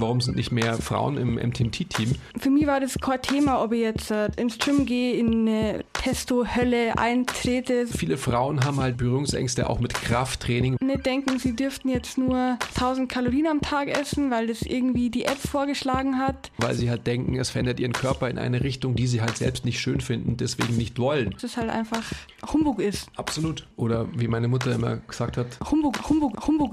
Warum sind nicht mehr Frauen im MTMT-Team? Für mich war das kein Thema, ob ich jetzt äh, ins Gym gehe, in eine Testo-Hölle eintrete. Viele Frauen haben halt Berührungsängste auch mit Krafttraining. Nicht denken, sie dürften jetzt nur 1000 Kalorien am Tag essen, weil das irgendwie die App vorgeschlagen hat. Weil sie halt denken, es verändert ihren Körper in eine Richtung, die sie halt selbst nicht schön finden, deswegen nicht wollen. Das halt einfach Humbug ist. Absolut. Oder wie meine Mutter immer gesagt hat, Humbug, Humbug, Humbug.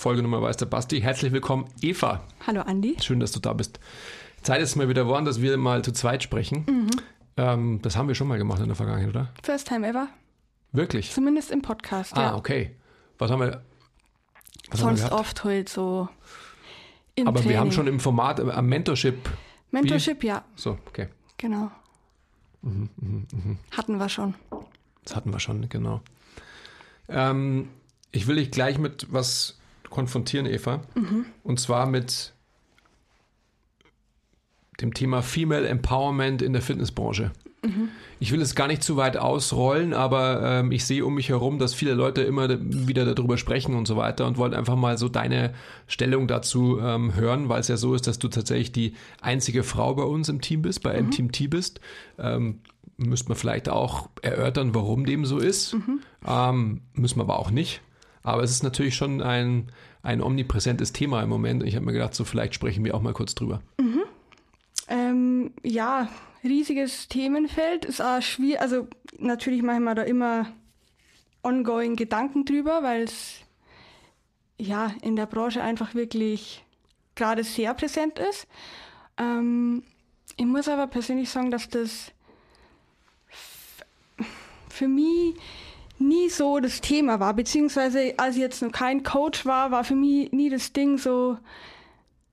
Folgenummer weiß der Basti. Herzlich willkommen, Eva. Hallo Andi. Schön, dass du da bist. Zeit ist mal wieder geworden, dass wir mal zu zweit sprechen. Mhm. Ähm, das haben wir schon mal gemacht in der Vergangenheit, oder? First time ever. Wirklich? Zumindest im Podcast. Ah, ja. okay. Was haben wir? Was haben wir Sonst oft halt so im Aber Training. wir haben schon im Format äh, am Mentorship. Mentorship, ja, So, okay. genau. Mhm, Hatten wir schon. Das hatten wir schon, genau. Ähm, ich will dich gleich mit was konfrontieren, Eva. Und zwar mit dem Thema Female Empowerment in der Fitnessbranche. Ich will es gar nicht zu weit ausrollen, aber ähm, ich sehe um mich herum, dass viele Leute immer wieder darüber sprechen und so weiter und wollte einfach mal so deine Stellung dazu ähm, hören, weil es ja so ist, dass du tatsächlich die einzige Frau bei uns im Team bist, bei MTMT bist. Ähm, müsste man vielleicht auch erörtern, warum dem so ist. Ähm, müssen wir aber auch nicht. Aber es ist natürlich schon ein, ein omnipräsentes Thema im Moment. Ich habe mir gedacht, so vielleicht sprechen wir auch mal kurz drüber. Ähm, ja, riesiges Themenfeld. Ist auch schwierig, also natürlich mache ich mir da immer ongoing Gedanken drüber, weil es ja in der Branche einfach wirklich gerade sehr präsent ist. Ähm, ich muss aber persönlich sagen, dass das für mich nie so das Thema war, beziehungsweise als ich jetzt noch kein Coach war, war für mich nie das Ding so,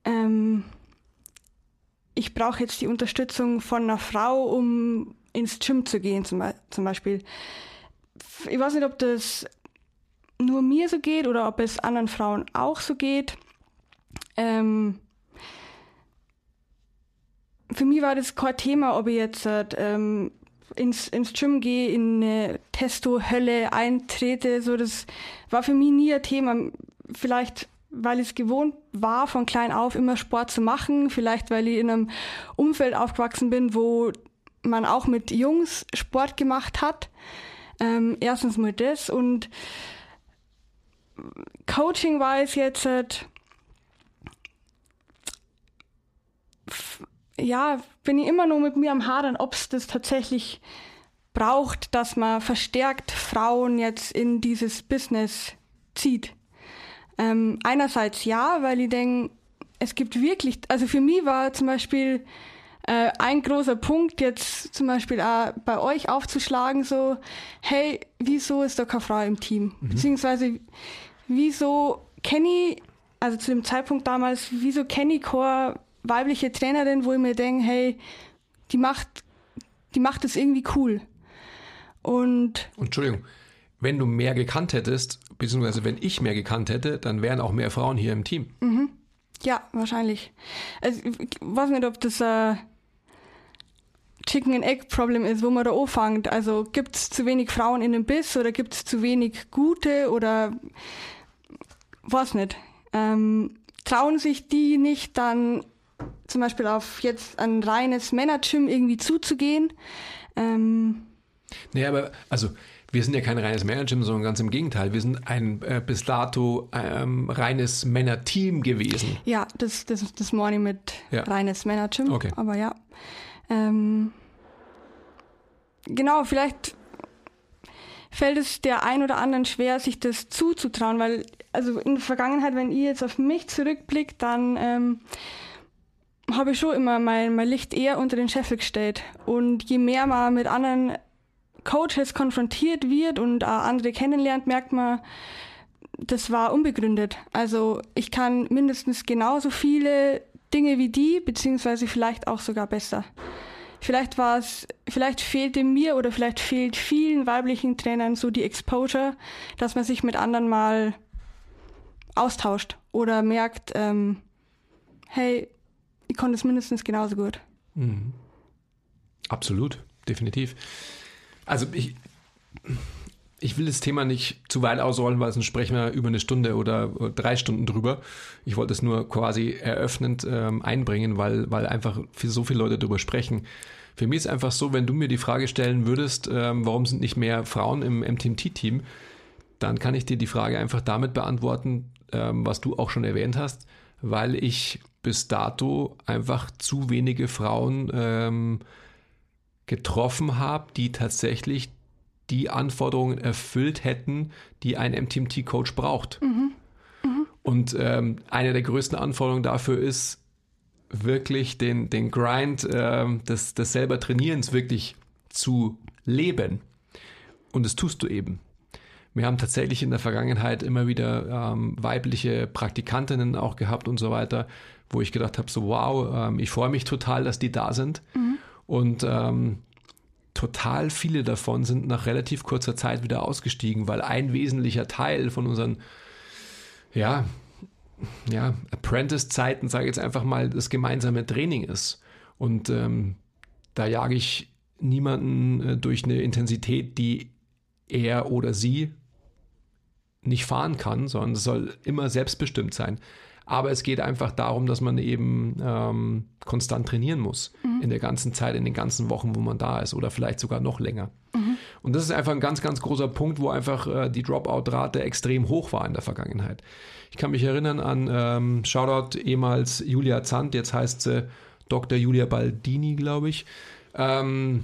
ähm, ich brauche jetzt die Unterstützung von einer Frau, um ins Gym zu gehen, zum, zum Beispiel. Ich weiß nicht, ob das nur mir so geht oder ob es anderen Frauen auch so geht. Ähm, für mich war das kein Thema, ob ich jetzt ähm, ins, ins Gym gehe, in eine Testo-Hölle eintrete. So, das war für mich nie ein Thema. Vielleicht, weil ich es gewohnt war, von klein auf immer Sport zu machen. Vielleicht, weil ich in einem Umfeld aufgewachsen bin, wo man auch mit Jungs Sport gemacht hat. Ähm, erstens mal das und Coaching war es jetzt, ja, bin ich immer nur mit mir am Hadern, ob es das tatsächlich braucht, dass man verstärkt Frauen jetzt in dieses Business zieht. Ähm, einerseits ja, weil ich denke, es gibt wirklich, also für mich war zum Beispiel äh, ein großer Punkt jetzt zum Beispiel auch bei euch aufzuschlagen, so, hey, wieso ist da keine Frau im Team? Beziehungsweise, wieso kenne ich, also zu dem Zeitpunkt damals, wieso kenne ich keine weibliche Trainerin, wo ich mir denke, hey, die macht, die macht das irgendwie cool. Und Entschuldigung, wenn du mehr gekannt hättest, beziehungsweise wenn ich mehr gekannt hätte, dann wären auch mehr Frauen hier im Team. Ja, wahrscheinlich. Also, ich weiß nicht, ob das ein Chicken and Egg Problem ist, wo man da anfängt. Also gibt es zu wenig Frauen in dem Biss oder gibt es zu wenig gute oder weiß nicht. Ähm, trauen sich die nicht dann zum Beispiel auf jetzt ein reines Männergym irgendwie zuzugehen? Ähm, Nee, aber also wir sind ja kein reines Männergym, sondern ganz im Gegenteil. Wir sind ein äh, bis dato ähm, reines Männerteam gewesen. Ja, das, das, das meine ich mit Ja. reines Männergym. Okay. Aber ja. Ähm, genau, vielleicht, fällt es der ein oder anderen schwer, sich das zuzutrauen, weil also in der Vergangenheit, wenn ihr jetzt auf mich zurückblickt, dann ähm, habe ich schon immer mein, mein Licht eher unter den Scheffel gestellt. Und je mehr man mit anderen Coaches konfrontiert wird und andere kennenlernt, merkt man, das war unbegründet. Also ich kann mindestens genauso viele Dinge wie die, beziehungsweise vielleicht auch sogar besser. Vielleicht war es, vielleicht fehlte mir oder vielleicht fehlt vielen weiblichen Trainern so die Exposure, dass man sich mit anderen mal austauscht oder merkt, ähm, hey, ich konnte es mindestens genauso gut. Mhm. Absolut, definitiv. Also ich, ich will das Thema nicht zu weit ausrollen, weil sonst sprechen wir über eine Stunde oder drei Stunden drüber. Ich wollte es nur quasi eröffnend ähm, einbringen, weil, weil einfach so viele Leute darüber sprechen. Für mich ist einfach so, wenn du mir die Frage stellen würdest, ähm, warum sind nicht mehr Frauen im MTMT-Team, dann kann ich dir die Frage einfach damit beantworten, ähm, was du auch schon erwähnt hast, weil ich bis dato einfach zu wenige Frauen ähm, getroffen habe, die tatsächlich die Anforderungen erfüllt hätten, die ein MTMT-Coach braucht. Mhm. Mhm. Und ähm, eine der größten Anforderungen dafür ist, wirklich den, den Grind äh, des, des selber Trainierens wirklich zu leben. Und das tust du eben. Wir haben tatsächlich in der Vergangenheit immer wieder ähm, weibliche Praktikantinnen auch gehabt und so weiter, wo ich gedacht habe, so wow, ähm, ich freue mich total, dass die da sind. Mhm. Und ähm, total viele davon sind nach relativ kurzer Zeit wieder ausgestiegen, weil ein wesentlicher Teil von unseren, ja, ja, Apprentice-Zeiten, sage ich jetzt einfach mal, das gemeinsame Training ist. Und ähm, da jage ich niemanden äh, durch eine Intensität, die er oder sie nicht fahren kann, sondern es soll immer selbstbestimmt sein. Aber es geht einfach darum, dass man eben ähm, konstant trainieren muss mhm. in der ganzen Zeit, in den ganzen Wochen, wo man da ist oder vielleicht sogar noch länger. Mhm. Und das ist einfach ein ganz, ganz großer Punkt, wo einfach äh, die Dropout-Rate extrem hoch war in der Vergangenheit. Ich kann mich erinnern an ähm, Shoutout ehemals Julia Zandt, jetzt heißt sie Dr. Julia Baldini, glaube ich. Ähm,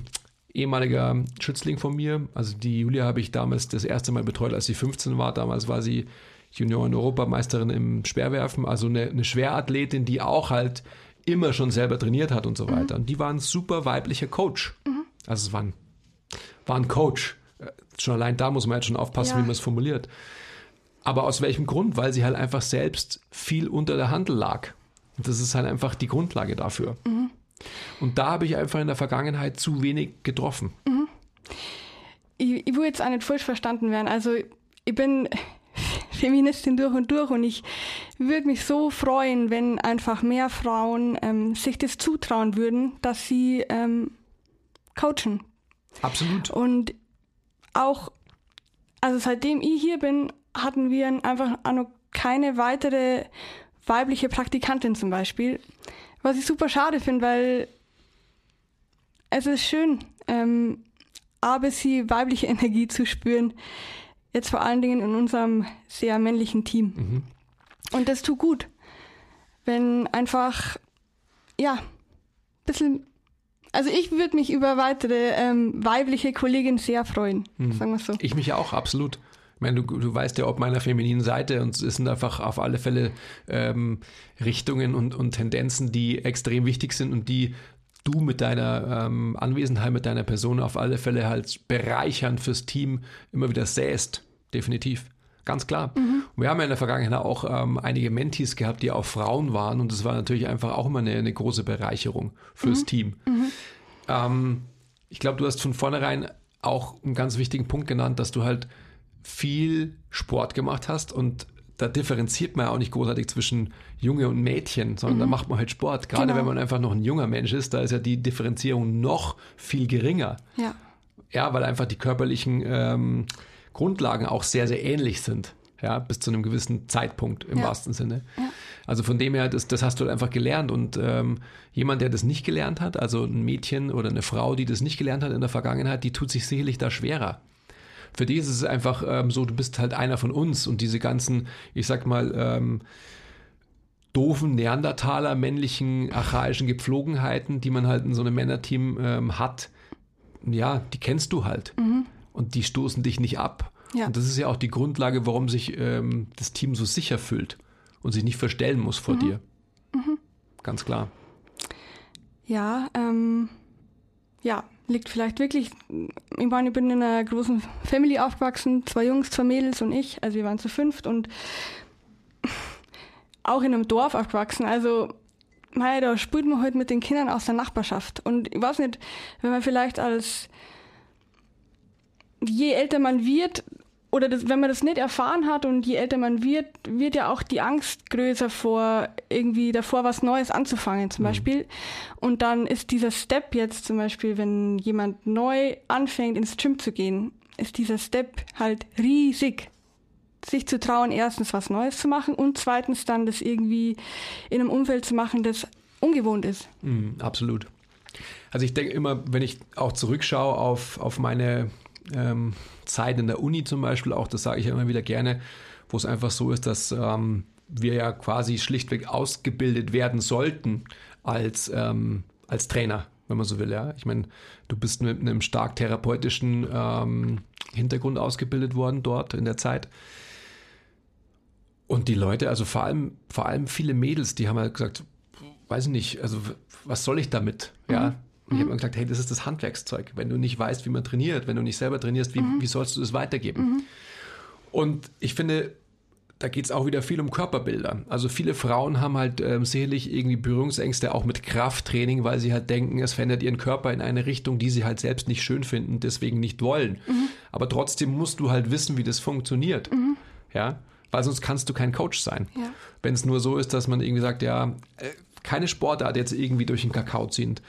ehemaliger Schützling von mir. Also die Julia habe ich damals das erste Mal betreut, als sie 15 war. Damals war sie Junioren-Europameisterin im Speerwerfen, also eine, eine, Schwerathletin, die auch halt immer schon selber trainiert hat und so weiter. Mhm. Und die war ein super weiblicher Coach. Mhm. Also es war ein, war ein Coach. Äh, schon allein da muss man jetzt schon aufpassen, ja. wie man es formuliert. Aber aus welchem Grund? Weil sie halt einfach selbst viel unter der Handel lag. Und das ist halt einfach die Grundlage dafür. Mhm. Und da habe ich einfach in der Vergangenheit zu wenig getroffen. Mhm. Ich, ich will jetzt auch nicht falsch verstanden werden. Also ich bin Feministin durch und durch und ich würde mich so freuen, wenn einfach mehr Frauen ähm, sich das zutrauen würden, dass sie ähm, coachen. Absolut. Und auch, also seitdem ich hier bin, hatten wir einfach noch keine weitere weibliche Praktikantin zum Beispiel. Was ich super schade finde, weil es ist schön, ähm, aber sie weibliche Energie zu spüren. Jetzt vor allen Dingen in unserem sehr männlichen Team. Mhm. Und das tut gut, wenn einfach, ja, ein bisschen. Also ich würde mich über weitere ähm, weibliche Kolleginnen sehr freuen, mhm. sagen wir so. Ich mich auch, absolut. Ich meine, du, du weißt ja ob meiner femininen Seite und es sind einfach auf alle Fälle ähm, Richtungen und, und Tendenzen, die extrem wichtig sind und die du mit deiner ähm, Anwesenheit, mit deiner Person auf alle Fälle halt bereichernd fürs Team immer wieder säst. Definitiv. Ganz klar. Mhm. Und wir haben ja in der Vergangenheit auch ähm, einige Mentees gehabt, die auch Frauen waren und das war natürlich einfach auch immer eine, eine große Bereicherung fürs mhm. Team. Mhm. Ähm, ich glaube, du hast von vornherein auch einen ganz wichtigen Punkt genannt, dass du halt viel Sport gemacht hast und da differenziert man ja auch nicht großartig zwischen Junge und Mädchen, sondern mhm. da macht man halt Sport. Gerade genau. wenn man einfach noch ein junger Mensch ist, da ist ja die Differenzierung noch viel geringer. Ja. Ja, weil einfach die körperlichen ähm, Grundlagen auch sehr, sehr ähnlich sind. Ja, bis zu einem gewissen Zeitpunkt im ja. wahrsten Sinne. Ja. Also von dem her, das, das hast du halt einfach gelernt. Und ähm, jemand, der das nicht gelernt hat, also ein Mädchen oder eine Frau, die das nicht gelernt hat in der Vergangenheit, die tut sich sicherlich da schwerer für die ist es einfach ähm, so, du bist halt einer von uns und diese ganzen, ich sag mal, ähm, doofen Neandertaler, männlichen, archaischen Gepflogenheiten, die man halt in so einem Männerteam ähm, hat, ja, die kennst du halt. Mhm. und die stoßen dich nicht ab. Ja. Und das ist ja auch die Grundlage, warum sich ähm, das Team so sicher fühlt und sich nicht verstellen muss vor dir. Ganz klar. Ja, ähm, ja, liegt vielleicht wirklich, ich meine, ich bin in einer großen Family aufgewachsen, zwei Jungs, zwei Mädels und ich, also wir waren zu fünft und auch in einem Dorf aufgewachsen, also mei, da spielt man halt mit den Kindern aus der Nachbarschaft. Und ich weiß nicht, wenn man vielleicht als, je älter man wird, oder das, wenn man das nicht erfahren hat und je älter man wird, wird ja auch die Angst größer vor irgendwie davor was Neues anzufangen zum Beispiel. Und dann ist dieser Step jetzt zum Beispiel, wenn jemand neu anfängt ins Gym zu gehen, ist dieser Step halt riesig. Sich zu trauen, erstens was Neues zu machen und zweitens dann das irgendwie in einem Umfeld zu machen, das ungewohnt ist. Mhm, absolut. Also ich denke immer, wenn ich auch zurückschaue auf, auf meine ähm, Zeit in der Uni zum Beispiel, auch das sage ich immer wieder gerne, wo es einfach so ist, dass ähm, wir ja quasi schlichtweg ausgebildet werden sollten als, ähm, als Trainer, wenn man so will. Ja? Ich meine, du bist mit einem stark therapeutischen ähm, Hintergrund ausgebildet worden dort in der Zeit. Und die Leute, also vor allem, vor allem viele Mädels, die haben halt gesagt, weiß ich nicht, also was soll ich damit? Ja. Und ich habe mir gesagt, hey, das ist das Handwerkszeug. Wenn du nicht weißt, wie man trainiert, wenn du nicht selber trainierst, wie, wie sollst du das weitergeben? Und ich finde, da geht es auch wieder viel um Körperbilder. Also viele Frauen haben halt ähm, sicherlich irgendwie Berührungsängste auch mit Krafttraining, weil sie halt denken, es verändert ihren Körper in eine Richtung, die sie halt selbst nicht schön finden, deswegen nicht wollen. Aber trotzdem musst du halt wissen, wie das funktioniert. Ja, weil sonst kannst du kein Coach sein. Ja. Wenn es nur so ist, dass man irgendwie sagt, ja, äh, keine Sportart jetzt irgendwie durch den Kakao ziehend.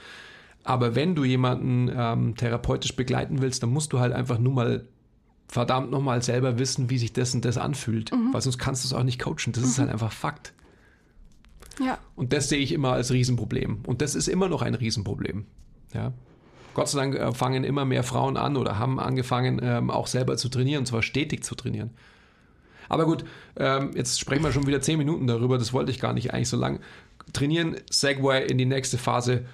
Aber wenn du jemanden ähm, therapeutisch begleiten willst, dann musst du halt einfach nur mal verdammt nochmal selber wissen, wie sich das und das anfühlt. Weil sonst kannst du es auch nicht coachen. Das ist halt einfach Fakt. Ja. Und das sehe ich immer als Riesenproblem. Und das ist immer noch ein Riesenproblem. Ja. Gott sei Dank äh, fangen immer mehr Frauen an oder haben angefangen, ähm, auch selber zu trainieren, und zwar stetig zu trainieren. Aber gut, ähm, jetzt sprechen wir schon wieder zehn Minuten darüber, das wollte ich gar nicht eigentlich so lang. Trainieren, Segway in die nächste Phase.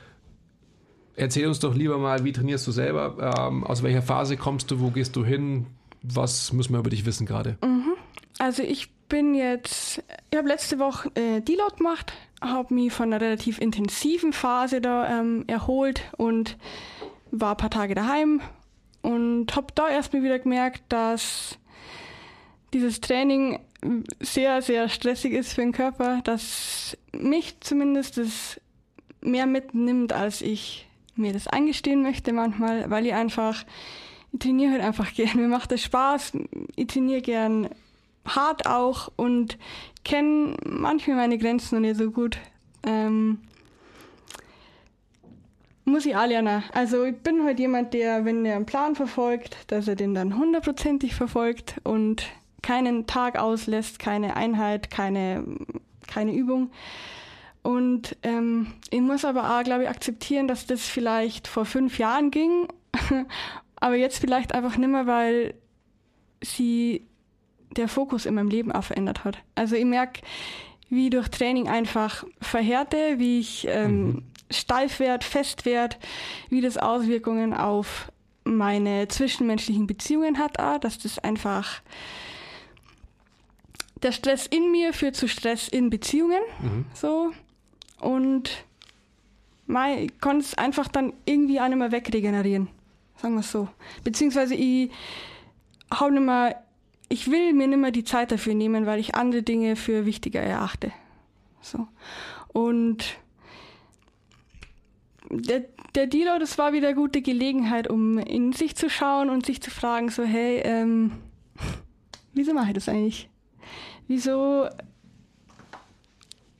Erzähl uns doch lieber mal, wie trainierst du selber? Ähm, aus welcher Phase kommst du? Wo gehst du hin? Was müssen wir über dich wissen gerade? Also ich bin jetzt, ich habe letzte Woche äh, Deload gemacht, habe mich von einer relativ intensiven Phase da ähm, erholt und war ein paar Tage daheim und habe da erstmal wieder gemerkt, dass dieses Training sehr, sehr stressig ist für den Körper, dass mich zumindest das mehr mitnimmt, als ich mir das eingestehen möchte manchmal, weil ich einfach, ich trainiere halt einfach gern, mir macht das Spaß, ich trainiere gern hart auch und kenne manchmal meine Grenzen noch nicht so gut. Ähm, muss ich auch lernen. Also ich bin halt jemand, der, wenn er einen Plan verfolgt, dass er den dann hundertprozentig verfolgt und keinen Tag auslässt, keine Einheit, keine, keine Übung. Und ähm, ich muss aber auch, glaube ich, akzeptieren, dass das vielleicht vor fünf Jahren ging, aber jetzt vielleicht einfach nimmer, weil sie der Fokus in meinem Leben auch verändert hat. Also ich merke, wie durch Training einfach verhärte, wie ich ähm, steif werde, fest werde, wie das Auswirkungen auf meine zwischenmenschlichen Beziehungen hat, auch, dass das einfach der Stress in mir führt zu Stress in Beziehungen, so und mei, ich konnte es einfach dann irgendwie auch nicht mehr wegregenerieren, sagen wir es so. Beziehungsweise ich hau nicht mehr, ich will mir nicht mehr die Zeit dafür nehmen, weil ich andere Dinge für wichtiger erachte. So. Und der, der Dealer, das war wieder eine gute Gelegenheit, um in sich zu schauen und sich zu fragen, so, hey, ähm, wieso mache ich das eigentlich? Wieso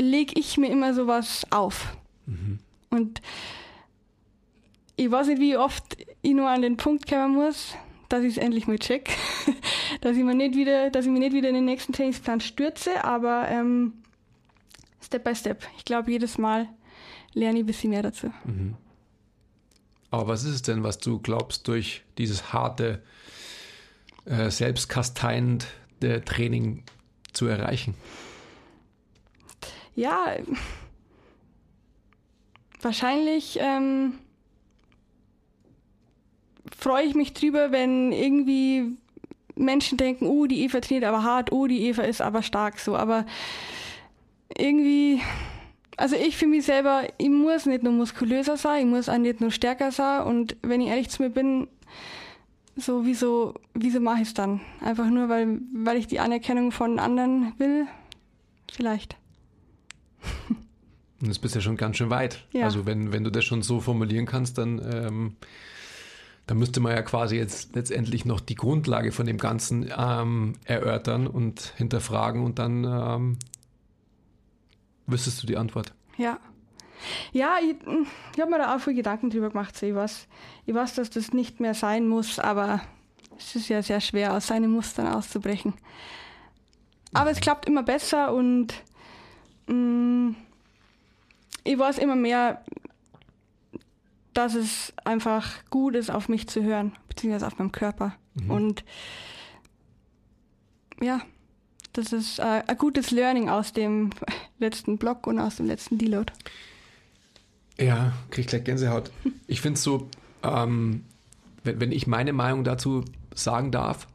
lege ich mir immer sowas auf? Und ich weiß nicht, wie oft ich nur an den Punkt kommen muss, dass ich es endlich mal check. dass ich mir nicht wieder, dass ich mir nicht wieder in den nächsten Trainingsplan stürze, aber ähm, Step by Step. Ich glaube, jedes Mal lerne ich ein bisschen mehr dazu. Aber was ist es denn, was du glaubst, durch dieses harte, äh, selbstkasteiende Training zu erreichen? Ja, wahrscheinlich ähm, freue ich mich drüber, wenn irgendwie Menschen denken, oh, die Eva trainiert aber hart, oh, die Eva ist aber stark so. Aber irgendwie, also ich für mich selber, ich muss nicht nur muskulöser sein, ich muss auch nicht nur stärker sein. Und wenn ich ehrlich zu mir bin, so wieso, wieso mache ich es dann? Einfach nur, weil, weil ich die Anerkennung von anderen will? Vielleicht. Und das bist ja schon ganz schön weit. Ja. Also wenn, wenn du das schon so formulieren kannst, dann, ähm, dann müsste man ja quasi jetzt letztendlich noch die Grundlage von dem Ganzen ähm, erörtern und hinterfragen und dann ähm, wüsstest du die Antwort. Ja. Ja, ich, ich habe mir da auch viel Gedanken drüber gemacht. Ich, weiß, ich weiß, dass das nicht mehr sein muss, aber es ist ja sehr schwer, aus seinen Mustern auszubrechen. Aber es klappt immer besser und ich weiß immer mehr, dass es einfach gut ist, auf mich zu hören, beziehungsweise auf meinem Körper. Und ja, das ist äh, ein gutes Learning aus dem letzten Blog und aus dem letzten Deload. Ja, krieg ich gleich Gänsehaut. Ich finde es so, ähm, wenn, wenn ich meine Meinung dazu sagen darf,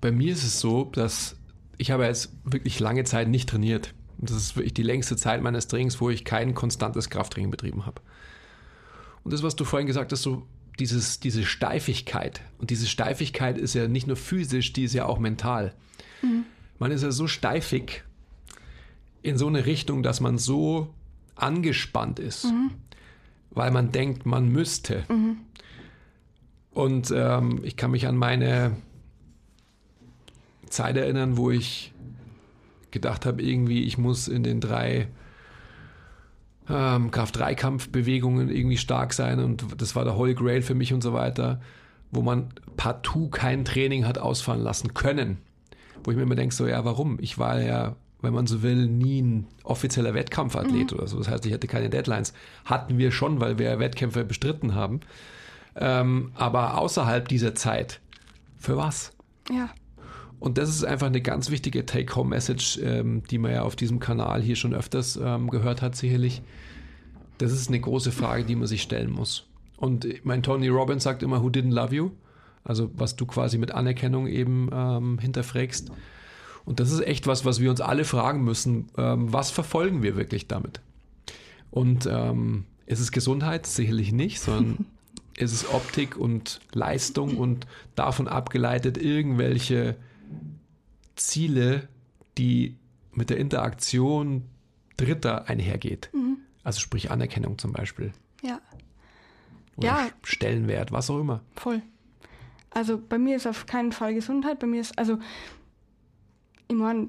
bei mir ist es so, dass ich habe jetzt wirklich lange Zeit nicht trainiert. Das ist wirklich die längste Zeit meines Trainings, wo ich kein konstantes Krafttraining betrieben habe. Und das, was du vorhin gesagt hast, so dieses, diese Steifigkeit. Und diese Steifigkeit ist ja nicht nur physisch, die ist ja auch mental. Man ist ja so steifig in so eine Richtung, dass man so angespannt ist, weil man denkt, man müsste. Und ähm, ich kann mich an meine Zeit erinnern, wo ich gedacht habe, irgendwie, ich muss in den drei ähm, Kraft-3-Kampfbewegungen irgendwie stark sein und das war der Holy Grail für mich und so weiter, wo man partout kein Training hat ausfallen lassen können. Wo ich mir immer denke, so, ja, warum? Ich war ja, wenn man so will, nie ein offizieller Wettkampfathlet oder so. Das heißt, ich hatte keine Deadlines. Hatten wir schon, weil wir Wettkämpfe bestritten haben. Ähm, aber außerhalb dieser Zeit, für was? Ja. Und das ist einfach eine ganz wichtige Take-Home-Message, ähm, die man ja auf diesem Kanal hier schon öfters ähm, gehört hat, sicherlich. Das ist eine große Frage, die man sich stellen muss. Und mein Tony Robbins sagt immer, who didn't love you? Also was du quasi mit Anerkennung eben ähm, hinterfragst. Und das ist echt was, was wir uns alle fragen müssen. Ähm, was verfolgen wir wirklich damit? Und ähm, ist es Gesundheit? Sicherlich nicht, sondern ist es Optik und Leistung und davon abgeleitet irgendwelche Ziele, die mit der Interaktion Dritter einhergeht. Also sprich Anerkennung zum Beispiel. Ja, Oder Ja. Stellenwert, was auch immer. voll. Also bei mir ist auf keinen Fall Gesundheit. Bei mir ist, also, ich meine,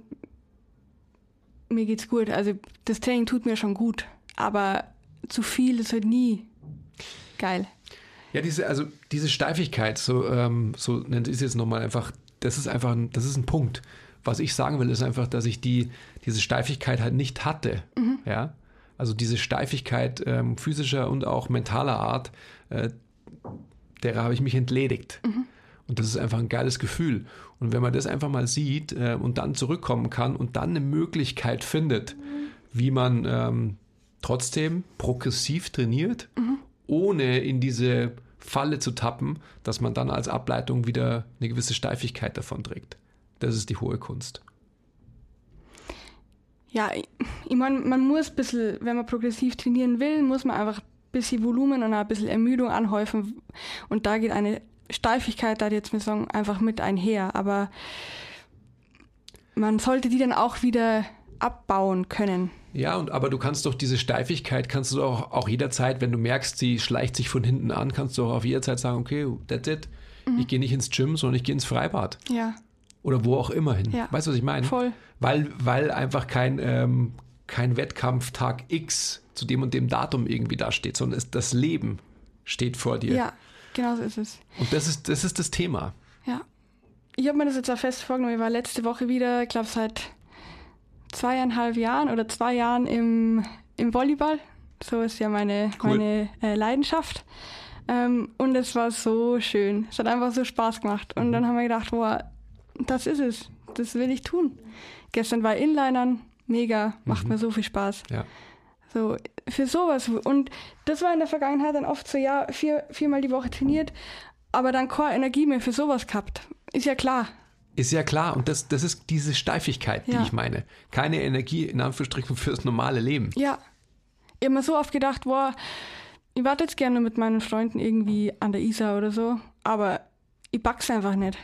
mir geht's gut. Also das Training tut mir schon gut. Aber zu viel ist halt nie geil. Ja, diese, also diese Steifigkeit, so, ähm, so nennt es jetzt nochmal einfach, das ist einfach ein, das ist ein Punkt. Was ich sagen will, ist einfach, dass ich die, diese Steifigkeit halt nicht hatte. Ja. Also diese Steifigkeit ähm, physischer und auch mentaler Art, äh, derer habe ich mich entledigt. Und das ist einfach ein geiles Gefühl. Und wenn man das einfach mal sieht äh, und dann zurückkommen kann und dann eine Möglichkeit findet, wie man ähm, trotzdem progressiv trainiert, ohne in diese Falle zu tappen, dass man dann als Ableitung wieder eine gewisse Steifigkeit davon trägt. Das ist die hohe Kunst. Ja, ich, meine, man muss ein bisschen, wenn man progressiv trainieren will, muss man einfach ein bisschen Volumen und ein bisschen Ermüdung anhäufen. Und da geht eine Steifigkeit, da jetzt mir sagen, einfach mit einher. Aber man sollte die dann auch wieder abbauen können. Ja, und aber du kannst doch diese Steifigkeit, kannst du doch auch jederzeit, wenn du merkst, sie schleicht sich von hinten an, kannst du auch auf jederzeit sagen, okay, that's it. Ich gehe nicht ins Gym, sondern ich gehe ins Freibad. Ja, Oder wo auch immer hin. Ja. Weißt du, was ich meine? voll. Weil, weil einfach kein, ähm, kein Wettkampftag X zu dem und dem Datum irgendwie da steht, sondern es, das Leben steht vor dir. Ja, genau so ist es. Und das ist, das ist das Thema. Ja. Ich habe mir das jetzt auch fest vorgenommen. Ich war letzte Woche wieder, ich glaube seit zweieinhalb Jahren oder zwei Jahren im, im Volleyball. So ist ja meine, Cool. meine äh, Leidenschaft. Ähm, und es war so schön. Es hat einfach so Spaß gemacht. Und dann haben wir gedacht, boah, das ist es. Das will ich tun. Gestern war Inlinern, mega, macht mir so viel Spaß. Ja. So, für sowas. Und das war in der Vergangenheit dann oft so, ja, vier, viermal die Woche trainiert, aber dann keine Energie mehr für sowas gehabt. Ist ja klar. Ist ja klar. Und das, das ist diese Steifigkeit, die Ja. ich meine. Keine Energie in Anführungsstrichen fürs normale Leben. Ja. Ich habe mir so oft gedacht, boah, ich warte jetzt gerne mit meinen Freunden irgendwie an der Isar oder so, aber ich back's einfach nicht.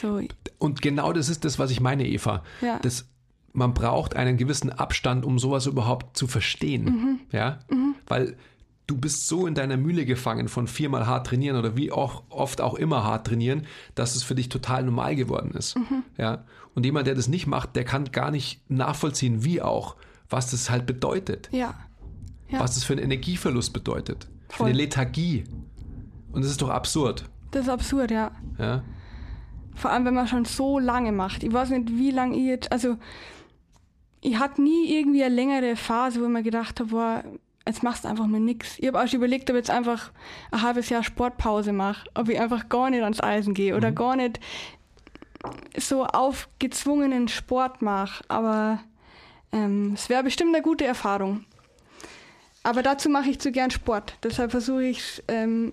So, Und genau das ist das, was ich meine, Eva. Ja. Das, man braucht einen gewissen Abstand, um sowas überhaupt zu verstehen. Mhm. Ja? Weil du bist so in deiner Mühle gefangen von viermal hart trainieren oder wie auch oft auch immer hart trainieren, dass es für dich total normal geworden ist. Mhm. Ja? Und jemand, der das nicht macht, der kann gar nicht nachvollziehen, wie auch, was das halt bedeutet. ja. Ja. Was das für einen Energieverlust bedeutet. Für Voll. eine Lethargie. Und das ist doch absurd. Das ist absurd, ja. Ja? Vor allem, wenn man schon so lange macht. Ich weiß nicht, wie lange ich jetzt, also ich hatte nie irgendwie eine längere Phase, wo ich mir gedacht habe, boah, jetzt machst du einfach mal nix. Ich habe auch schon überlegt, ob ich jetzt einfach ein halbes Jahr Sportpause mache, ob ich einfach gar nicht ans Eisen gehe oder gar nicht so auf gezwungenen Sport mache. Aber ähm, es wäre bestimmt eine gute Erfahrung. Aber dazu mache ich zu gern Sport. Deshalb versuche ich es ähm,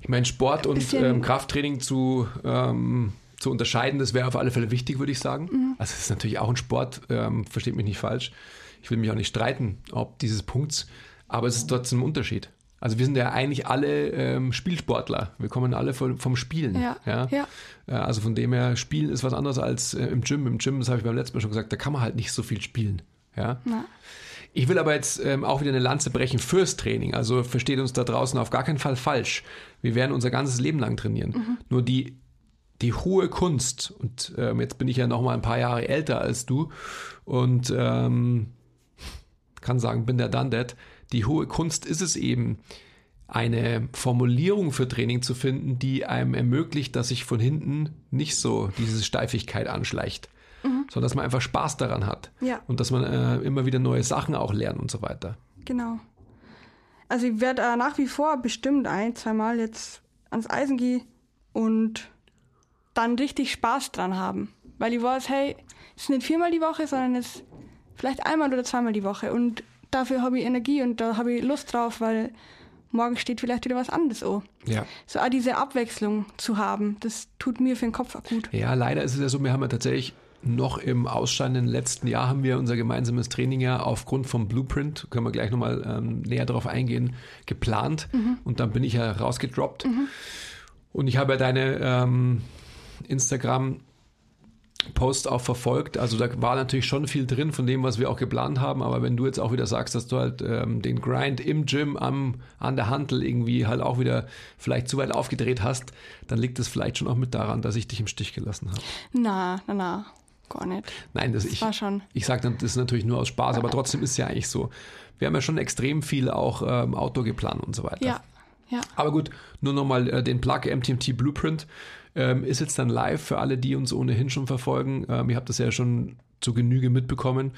Ich meine, Sport und ähm, Krafttraining zu, ähm, zu unterscheiden, das wäre auf alle Fälle wichtig, würde ich sagen. Mhm. Also es ist natürlich auch ein Sport, ähm, versteht mich nicht falsch. Ich will mich auch nicht streiten, ob dieses Punkts, aber es ist trotzdem ein Unterschied. Also wir sind ja eigentlich alle ähm, Spielsportler. Wir kommen alle vom, vom Spielen. Ja, ja. Äh, Also von dem her, Spielen ist was anderes als äh, im Gym. Im Gym, das habe ich beim letzten Mal schon gesagt, da kann man halt nicht so viel spielen. Ja. na, Ich will aber jetzt ähm, auch wieder eine Lanze brechen fürs Training. Also versteht uns da draußen auf gar keinen Fall falsch. Wir werden unser ganzes Leben lang trainieren. Nur die, die hohe Kunst, und ähm, jetzt bin ich ja noch mal ein paar Jahre älter als du und ähm, kann sagen, bin der done that. Die hohe Kunst ist es eben, eine Formulierung für Training zu finden, die einem ermöglicht, dass sich von hinten nicht so diese Steifigkeit anschleicht, sondern dass man einfach Spaß daran hat Ja. und dass man äh, immer wieder neue Sachen auch lernt und so weiter. Genau. Also ich werde äh, nach wie vor bestimmt ein, zweimal jetzt ans Eisen gehen und dann richtig Spaß dran haben. Weil ich weiß, hey, es ist nicht viermal die Woche, sondern es vielleicht einmal oder zweimal die Woche. Und dafür habe ich Energie und da habe ich Lust drauf, weil morgen steht vielleicht wieder was anderes an. Ja. So auch diese Abwechslung zu haben, das tut mir für den Kopf auch gut. Ja, leider ist es ja so, wir haben ja tatsächlich noch im ausscheidenden letzten Jahr haben wir unser gemeinsames Training ja aufgrund vom Blueprint, können wir gleich nochmal ähm, näher darauf eingehen, geplant. Und dann bin ich ja rausgedroppt. Und ich habe ja deine ähm, Instagram Post auch verfolgt. Also da war natürlich schon viel drin von dem, was wir auch geplant haben. Aber wenn du jetzt auch wieder sagst, dass du halt ähm, den Grind im Gym am, an der Handel irgendwie halt auch wieder vielleicht zu weit aufgedreht hast, dann liegt es vielleicht schon auch mit daran, dass ich dich im Stich gelassen habe. Na, na, na, gar nicht. Nein, das, ich, war schon. ich sage dann, das ist natürlich nur aus Spaß, aber trotzdem ist es ja eigentlich so. Wir haben ja schon extrem viel auch ähm, Outdoor geplant und so weiter. Ja, ja. Aber gut, nur nochmal äh, den Plug MTMT Blueprint ähm, ist jetzt dann live für alle, die uns ohnehin schon verfolgen. Ähm, ihr habt das ja schon zu Genüge mitbekommen.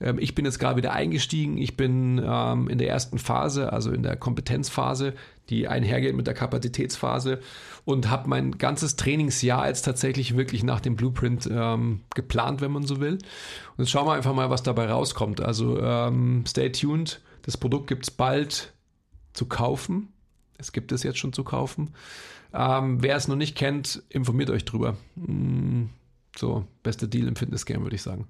Ähm, ich bin jetzt gerade wieder eingestiegen. Ich bin ähm, in der ersten Phase, also in der Kompetenzphase, die einhergeht mit der Kapazitätsphase und habe mein ganzes Trainingsjahr jetzt tatsächlich wirklich nach dem Blueprint ähm, geplant, wenn man so will. Und jetzt schauen wir einfach mal, was dabei rauskommt. Also ähm, stay tuned. Das Produkt gibt es bald zu kaufen. Es gibt es jetzt schon zu kaufen. Ähm, wer es noch nicht kennt, informiert euch drüber. Mm, So, beste Deal im Fitnessgame, würde ich sagen.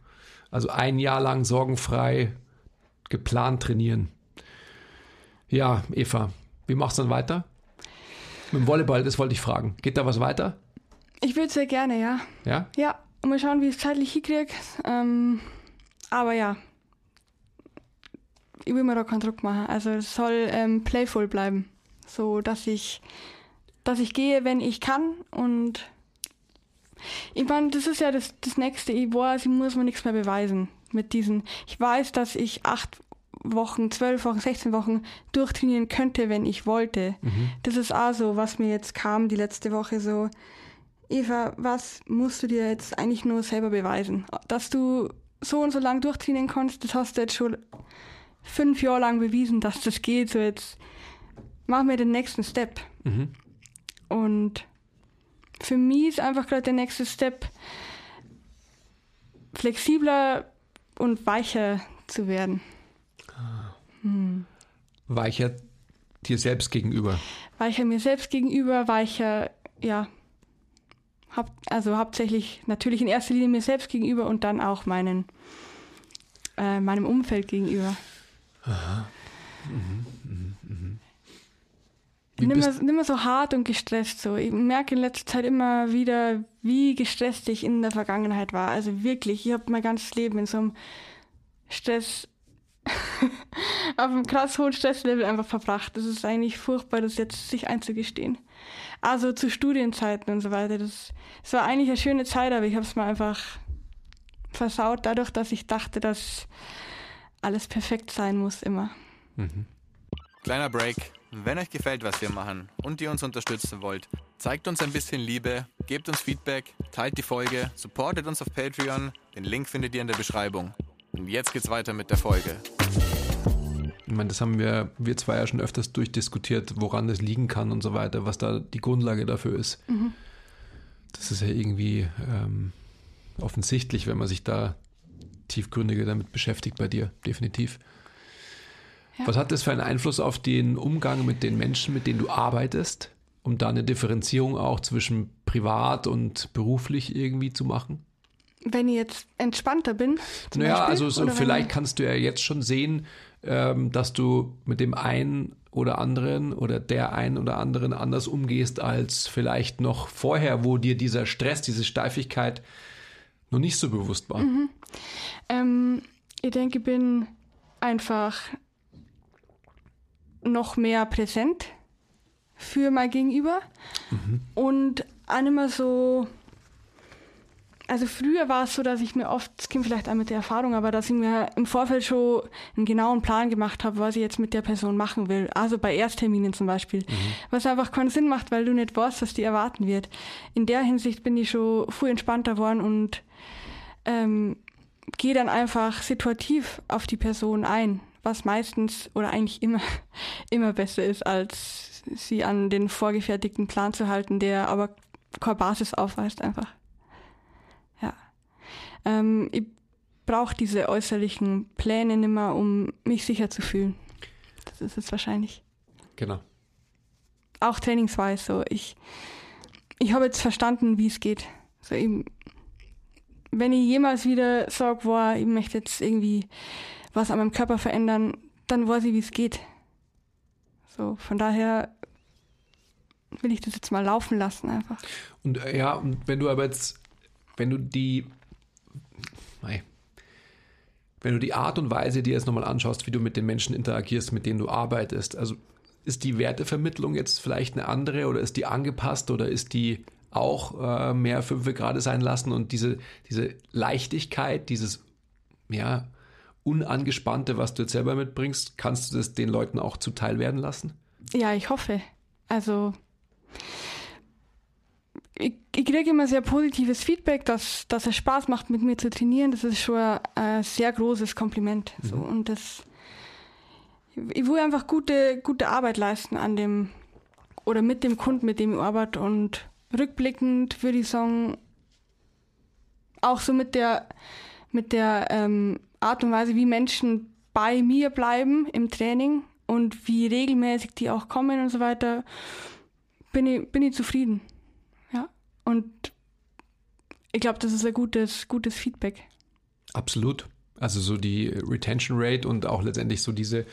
Also ein Jahr lang sorgenfrei geplant trainieren. Ja, Eva, wie machst du dann weiter? Mit dem Volleyball, das wollte ich fragen. Geht da was weiter? Ich würde sehr gerne, ja. Ja? Ja, mal schauen, wie ich es zeitlich hinkriege. Ähm, aber ja, ich will mir da keinen Druck machen. Also es soll ähm, playful bleiben. So, dass ich, dass ich gehe, wenn ich kann. Und ich meine, das ist ja das, das Nächste. Ich weiß, ich muss mir nichts mehr beweisen mit diesen. Ich weiß, dass ich acht Wochen, zwölf Wochen, 16 Wochen durchtrainieren könnte, wenn ich wollte. Das ist auch so, was mir jetzt kam die letzte Woche so. Eva, was musst du dir jetzt eigentlich nur selber beweisen? Dass du so und so lang durchtrainieren kannst, das hast du jetzt schon fünf Jahre lang bewiesen, dass das geht. So jetzt mach mir den nächsten Step. Und für mich ist einfach gerade der nächste Step, flexibler und weicher zu werden. Hm. Weicher dir selbst gegenüber? Weicher mir selbst gegenüber, weicher, ja, haupt, also hauptsächlich natürlich in erster Linie mir selbst gegenüber und dann auch meinen, äh, meinem Umfeld gegenüber. Aha. Mhm. Nicht mehr, nicht mehr so hart und gestresst so. Ich merke in letzter Zeit immer wieder, wie gestresst ich in der Vergangenheit war. Also wirklich, ich habe mein ganzes Leben in so einem Stress auf einem krass hohen Stresslevel einfach verbracht. Das ist eigentlich furchtbar, das jetzt sich einzugestehen. Also zu Studienzeiten und so weiter. Das, das war eigentlich eine schöne Zeit, aber ich habe es mal einfach versaut, dadurch, dass ich dachte, dass alles perfekt sein muss immer. Mhm. Kleiner Break. Wenn euch gefällt, was wir machen und ihr uns unterstützen wollt, zeigt uns ein bisschen Liebe, gebt uns Feedback, teilt die Folge, supportet uns auf Patreon. Den Link findet ihr in der Beschreibung. Und jetzt geht's weiter mit der Folge. Ich meine, das haben wir, wir zwei ja schon öfters durchdiskutiert, woran das liegen kann und so weiter, was da die Grundlage dafür ist. Mhm. Das ist ja irgendwie ähm, offensichtlich, wenn man sich da tiefgründiger damit beschäftigt bei dir, definitiv. Ja. Was hat das für einen Einfluss auf den Umgang mit den Menschen, mit denen du arbeitest, um da eine Differenzierung auch zwischen privat und beruflich irgendwie zu machen? Wenn ich jetzt entspannter bin. Naja, Beispiel, also so vielleicht kannst du ja jetzt schon sehen, ähm, dass du mit dem einen oder anderen oder der einen oder anderen anders umgehst als vielleicht noch vorher, wo dir dieser Stress, diese Steifigkeit noch nicht so bewusst war? Mhm. Ähm, ich denke, ich bin einfach noch mehr präsent für mein Gegenüber mhm. und auch mehr so also früher war es so, dass ich mir oft, das kommt vielleicht auch mit der Erfahrung, aber dass ich mir im Vorfeld schon einen genauen Plan gemacht habe, was ich jetzt mit der Person machen will. Also bei Erstterminen zum Beispiel. Mhm. Was einfach keinen Sinn macht, weil du nicht weißt, was die erwarten wird. In der Hinsicht bin ich schon viel entspannter geworden und ähm, gehe dann einfach situativ auf die Person ein, was meistens oder eigentlich immer, immer besser ist, als sie an den vorgefertigten Plan zu halten, der aber keine Basis aufweist einfach. Ähm, ich brauche diese äußerlichen Pläne nicht mehr, um mich sicher zu fühlen. Das ist es wahrscheinlich. Genau. Auch trainingsweise so. Ich, ich habe jetzt verstanden, wie es geht. So, ich, wenn ich jemals wieder sage, boah, ich möchte jetzt irgendwie was an meinem Körper verändern, dann weiß ich, wie es geht. So, von daher will ich das jetzt mal laufen lassen einfach. Und äh, ja, und wenn du aber jetzt, wenn du die wenn du die Art und Weise dir jetzt nochmal anschaust, wie du mit den Menschen interagierst, mit denen du arbeitest, also ist die Wertevermittlung jetzt vielleicht eine andere oder ist die angepasst oder ist die auch äh, mehr fünf Grade sein lassen und diese, diese Leichtigkeit, dieses ja, Unangespannte, was du jetzt selber mitbringst, kannst du das den Leuten auch zuteil werden lassen? Ja, ich hoffe. Also ich, ich kriege immer sehr positives Feedback, dass, dass es Spaß macht, mit mir zu trainieren. Das ist schon ein sehr großes Kompliment. Mhm. So. Und das, ich will einfach gute, gute Arbeit leisten an dem oder mit dem Kunden, mit dem ich arbeite. Und rückblickend würde ich sagen, auch so mit der, mit der ähm, Art und Weise, wie Menschen bei mir bleiben im Training und wie regelmäßig die auch kommen und so weiter, bin ich, bin ich zufrieden. Und ich glaube, das ist ein gutes, gutes Feedback. Absolut. Also so die Retention Rate und auch letztendlich so diese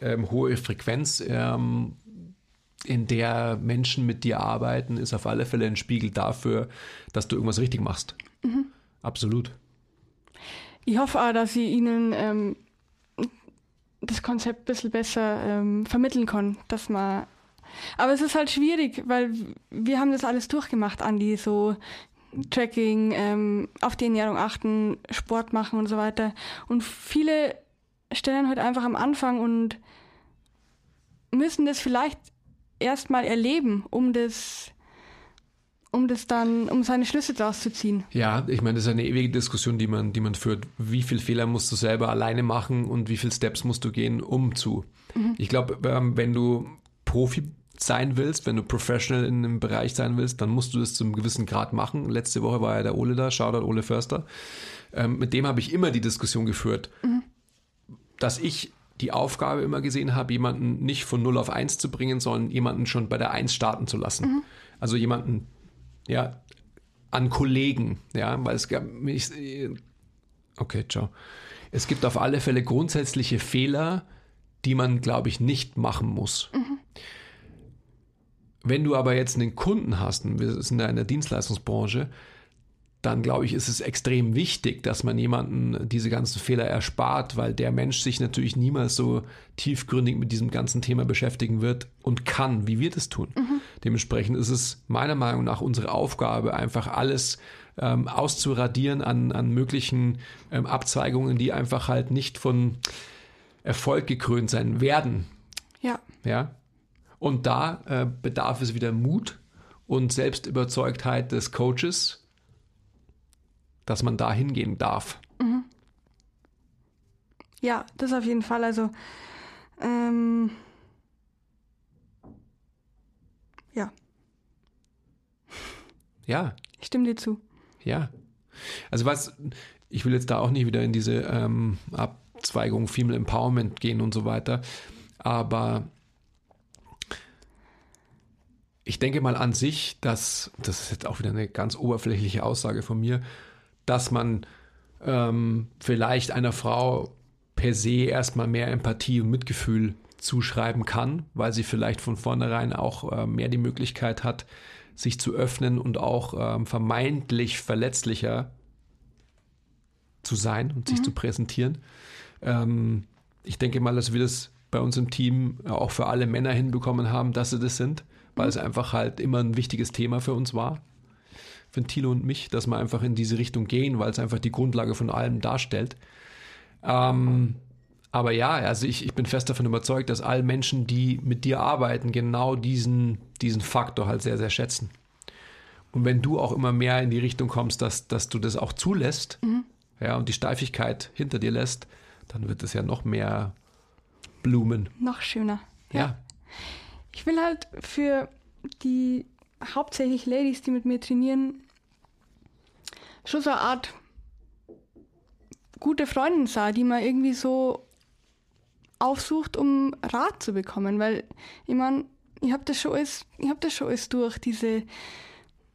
ähm, hohe Frequenz, ähm, in der Menschen mit dir arbeiten, ist auf alle Fälle ein Spiegel dafür, dass du irgendwas richtig machst. Mhm. Absolut. Ich hoffe auch, dass ich Ihnen ähm, das Konzept ein bisschen besser ähm, vermitteln kann, dass man aber es ist halt schwierig, weil wir haben das alles durchgemacht, Andi, so Tracking, ähm, auf die Ernährung achten, Sport machen und so weiter. Und viele stellen halt einfach am Anfang und müssen das vielleicht erstmal erleben, um das um das dann, um seine Schlüsse daraus zu ziehen. Ja, ich meine, das ist eine ewige Diskussion, die man, die man führt. Wie viel Fehler musst du selber alleine machen und wie viele Steps musst du gehen, um zu? Mhm. Ich glaube, ähm, wenn du Profi sein willst, wenn du professional in einem Bereich sein willst, dann musst du das zu einem gewissen Grad machen. Letzte Woche war ja der Ole da, Shoutout Ole Förster. Ähm, mit dem habe ich immer die Diskussion geführt, mhm. dass ich die Aufgabe immer gesehen habe, jemanden nicht von 0 auf 1 zu bringen, sondern jemanden schon bei der 1 starten zu lassen. Mhm. Also jemanden, ja, an Kollegen, ja, weil es gab, ich, okay, ciao. Es gibt auf alle Fälle grundsätzliche Fehler, die man, glaube ich, nicht machen muss. Mhm. Wenn du aber jetzt einen Kunden hast, und wir sind ja in der Dienstleistungsbranche, dann glaube ich, ist es extrem wichtig, dass man jemanden diese ganzen Fehler erspart, weil der Mensch sich natürlich niemals so tiefgründig mit diesem ganzen Thema beschäftigen wird und kann, wie wir das tun. Mhm. Dementsprechend ist es meiner Meinung nach unsere Aufgabe, einfach alles ähm, auszuradieren an, an möglichen ähm, Abzweigungen, die einfach halt nicht von Erfolg gekrönt sein werden. Ja. Ja. Und da äh, bedarf es wieder Mut und Selbstüberzeugtheit des Coaches, dass man da hingehen darf. Mhm. Ja, das auf jeden Fall. Also, ähm, ja. Ja. Ich stimme dir zu. Ja. Also was, ich will jetzt da auch nicht wieder in diese ähm, Abzweigung Female Empowerment gehen und so weiter, aber ich denke mal an sich, dass, das ist jetzt auch wieder eine ganz oberflächliche Aussage von mir, dass man ähm, vielleicht einer Frau per se erstmal mehr Empathie und Mitgefühl zuschreiben kann, weil sie vielleicht von vornherein auch äh, mehr die Möglichkeit hat, sich zu öffnen und auch ähm, vermeintlich verletzlicher zu sein und sich mhm. zu präsentieren. Ähm, ich denke mal, dass wir das bei uns im Team auch für alle Männer hinbekommen haben, dass sie das sind, weil mhm. es einfach halt immer ein wichtiges Thema für uns war für Thilo und mich, dass wir einfach in diese Richtung gehen, weil es einfach die Grundlage von allem darstellt. Ähm, aber ja, also ich, ich bin fest davon überzeugt, dass alle Menschen, die mit dir arbeiten, genau diesen, diesen Faktor halt sehr, sehr schätzen. Und wenn du auch immer mehr in die Richtung kommst, dass, dass du das auch zulässt, mhm. ja, und die Steifigkeit hinter dir lässt, dann wird es ja noch mehr blumen. Noch schöner. Ja. ja. Ich will halt für die hauptsächlich Ladies, die mit mir trainieren, schon so eine Art gute Freundin sah, die man irgendwie so aufsucht, um Rat zu bekommen. Weil, ich meine, ich habe das schon alles, habe das schon alles durch, diese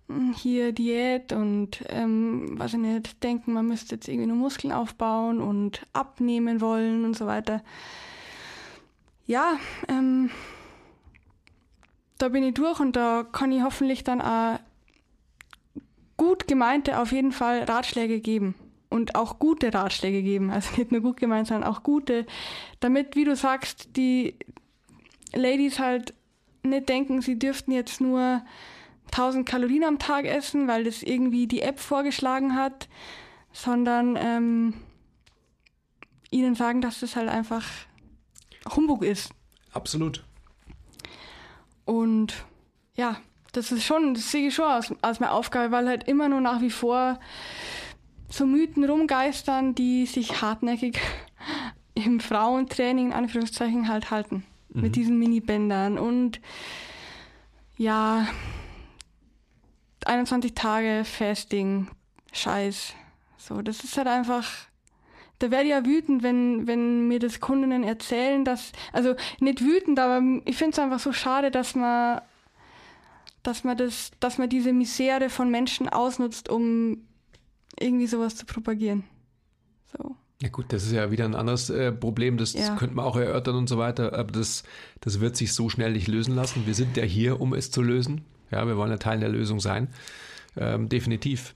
hm, hier Diät und ähm, weiß ich nicht, denken, man müsste jetzt irgendwie nur Muskeln aufbauen und abnehmen wollen und so weiter. Ja, ähm, da bin ich durch und da kann ich hoffentlich dann auch gut gemeinte auf jeden Fall Ratschläge geben und auch gute Ratschläge geben. Also nicht nur gut gemeint, sondern auch gute, damit, wie du sagst, die Ladies halt nicht denken, sie dürften jetzt nur 1000 Kalorien am Tag essen, weil das irgendwie die App vorgeschlagen hat, sondern ähm, ihnen sagen, dass das halt einfach Humbug ist. Absolut. Und ja, das ist schon, das sehe ich schon als, als meine Aufgabe, weil halt immer nur nach wie vor so Mythen rumgeistern, die sich hartnäckig im Frauentraining in Anführungszeichen halt halten. Mhm. Mit diesen Mini-Bändern und ja, 21 Tage Fasting, Scheiß. So, das ist halt einfach da werde ich ja wütend, wenn, wenn mir das Kundinnen erzählen, dass, also nicht wütend, aber ich finde es einfach so schade, dass man, dass man das, dass man diese Misere von Menschen ausnutzt, um irgendwie sowas zu propagieren. So. Ja gut, das ist ja wieder ein anderes äh, Problem, das, ja. das könnte man auch erörtern und so weiter, aber das, das wird sich so schnell nicht lösen lassen. Wir sind ja hier, um es zu lösen. Ja, wir wollen ja Teil der Lösung sein. Ähm, definitiv.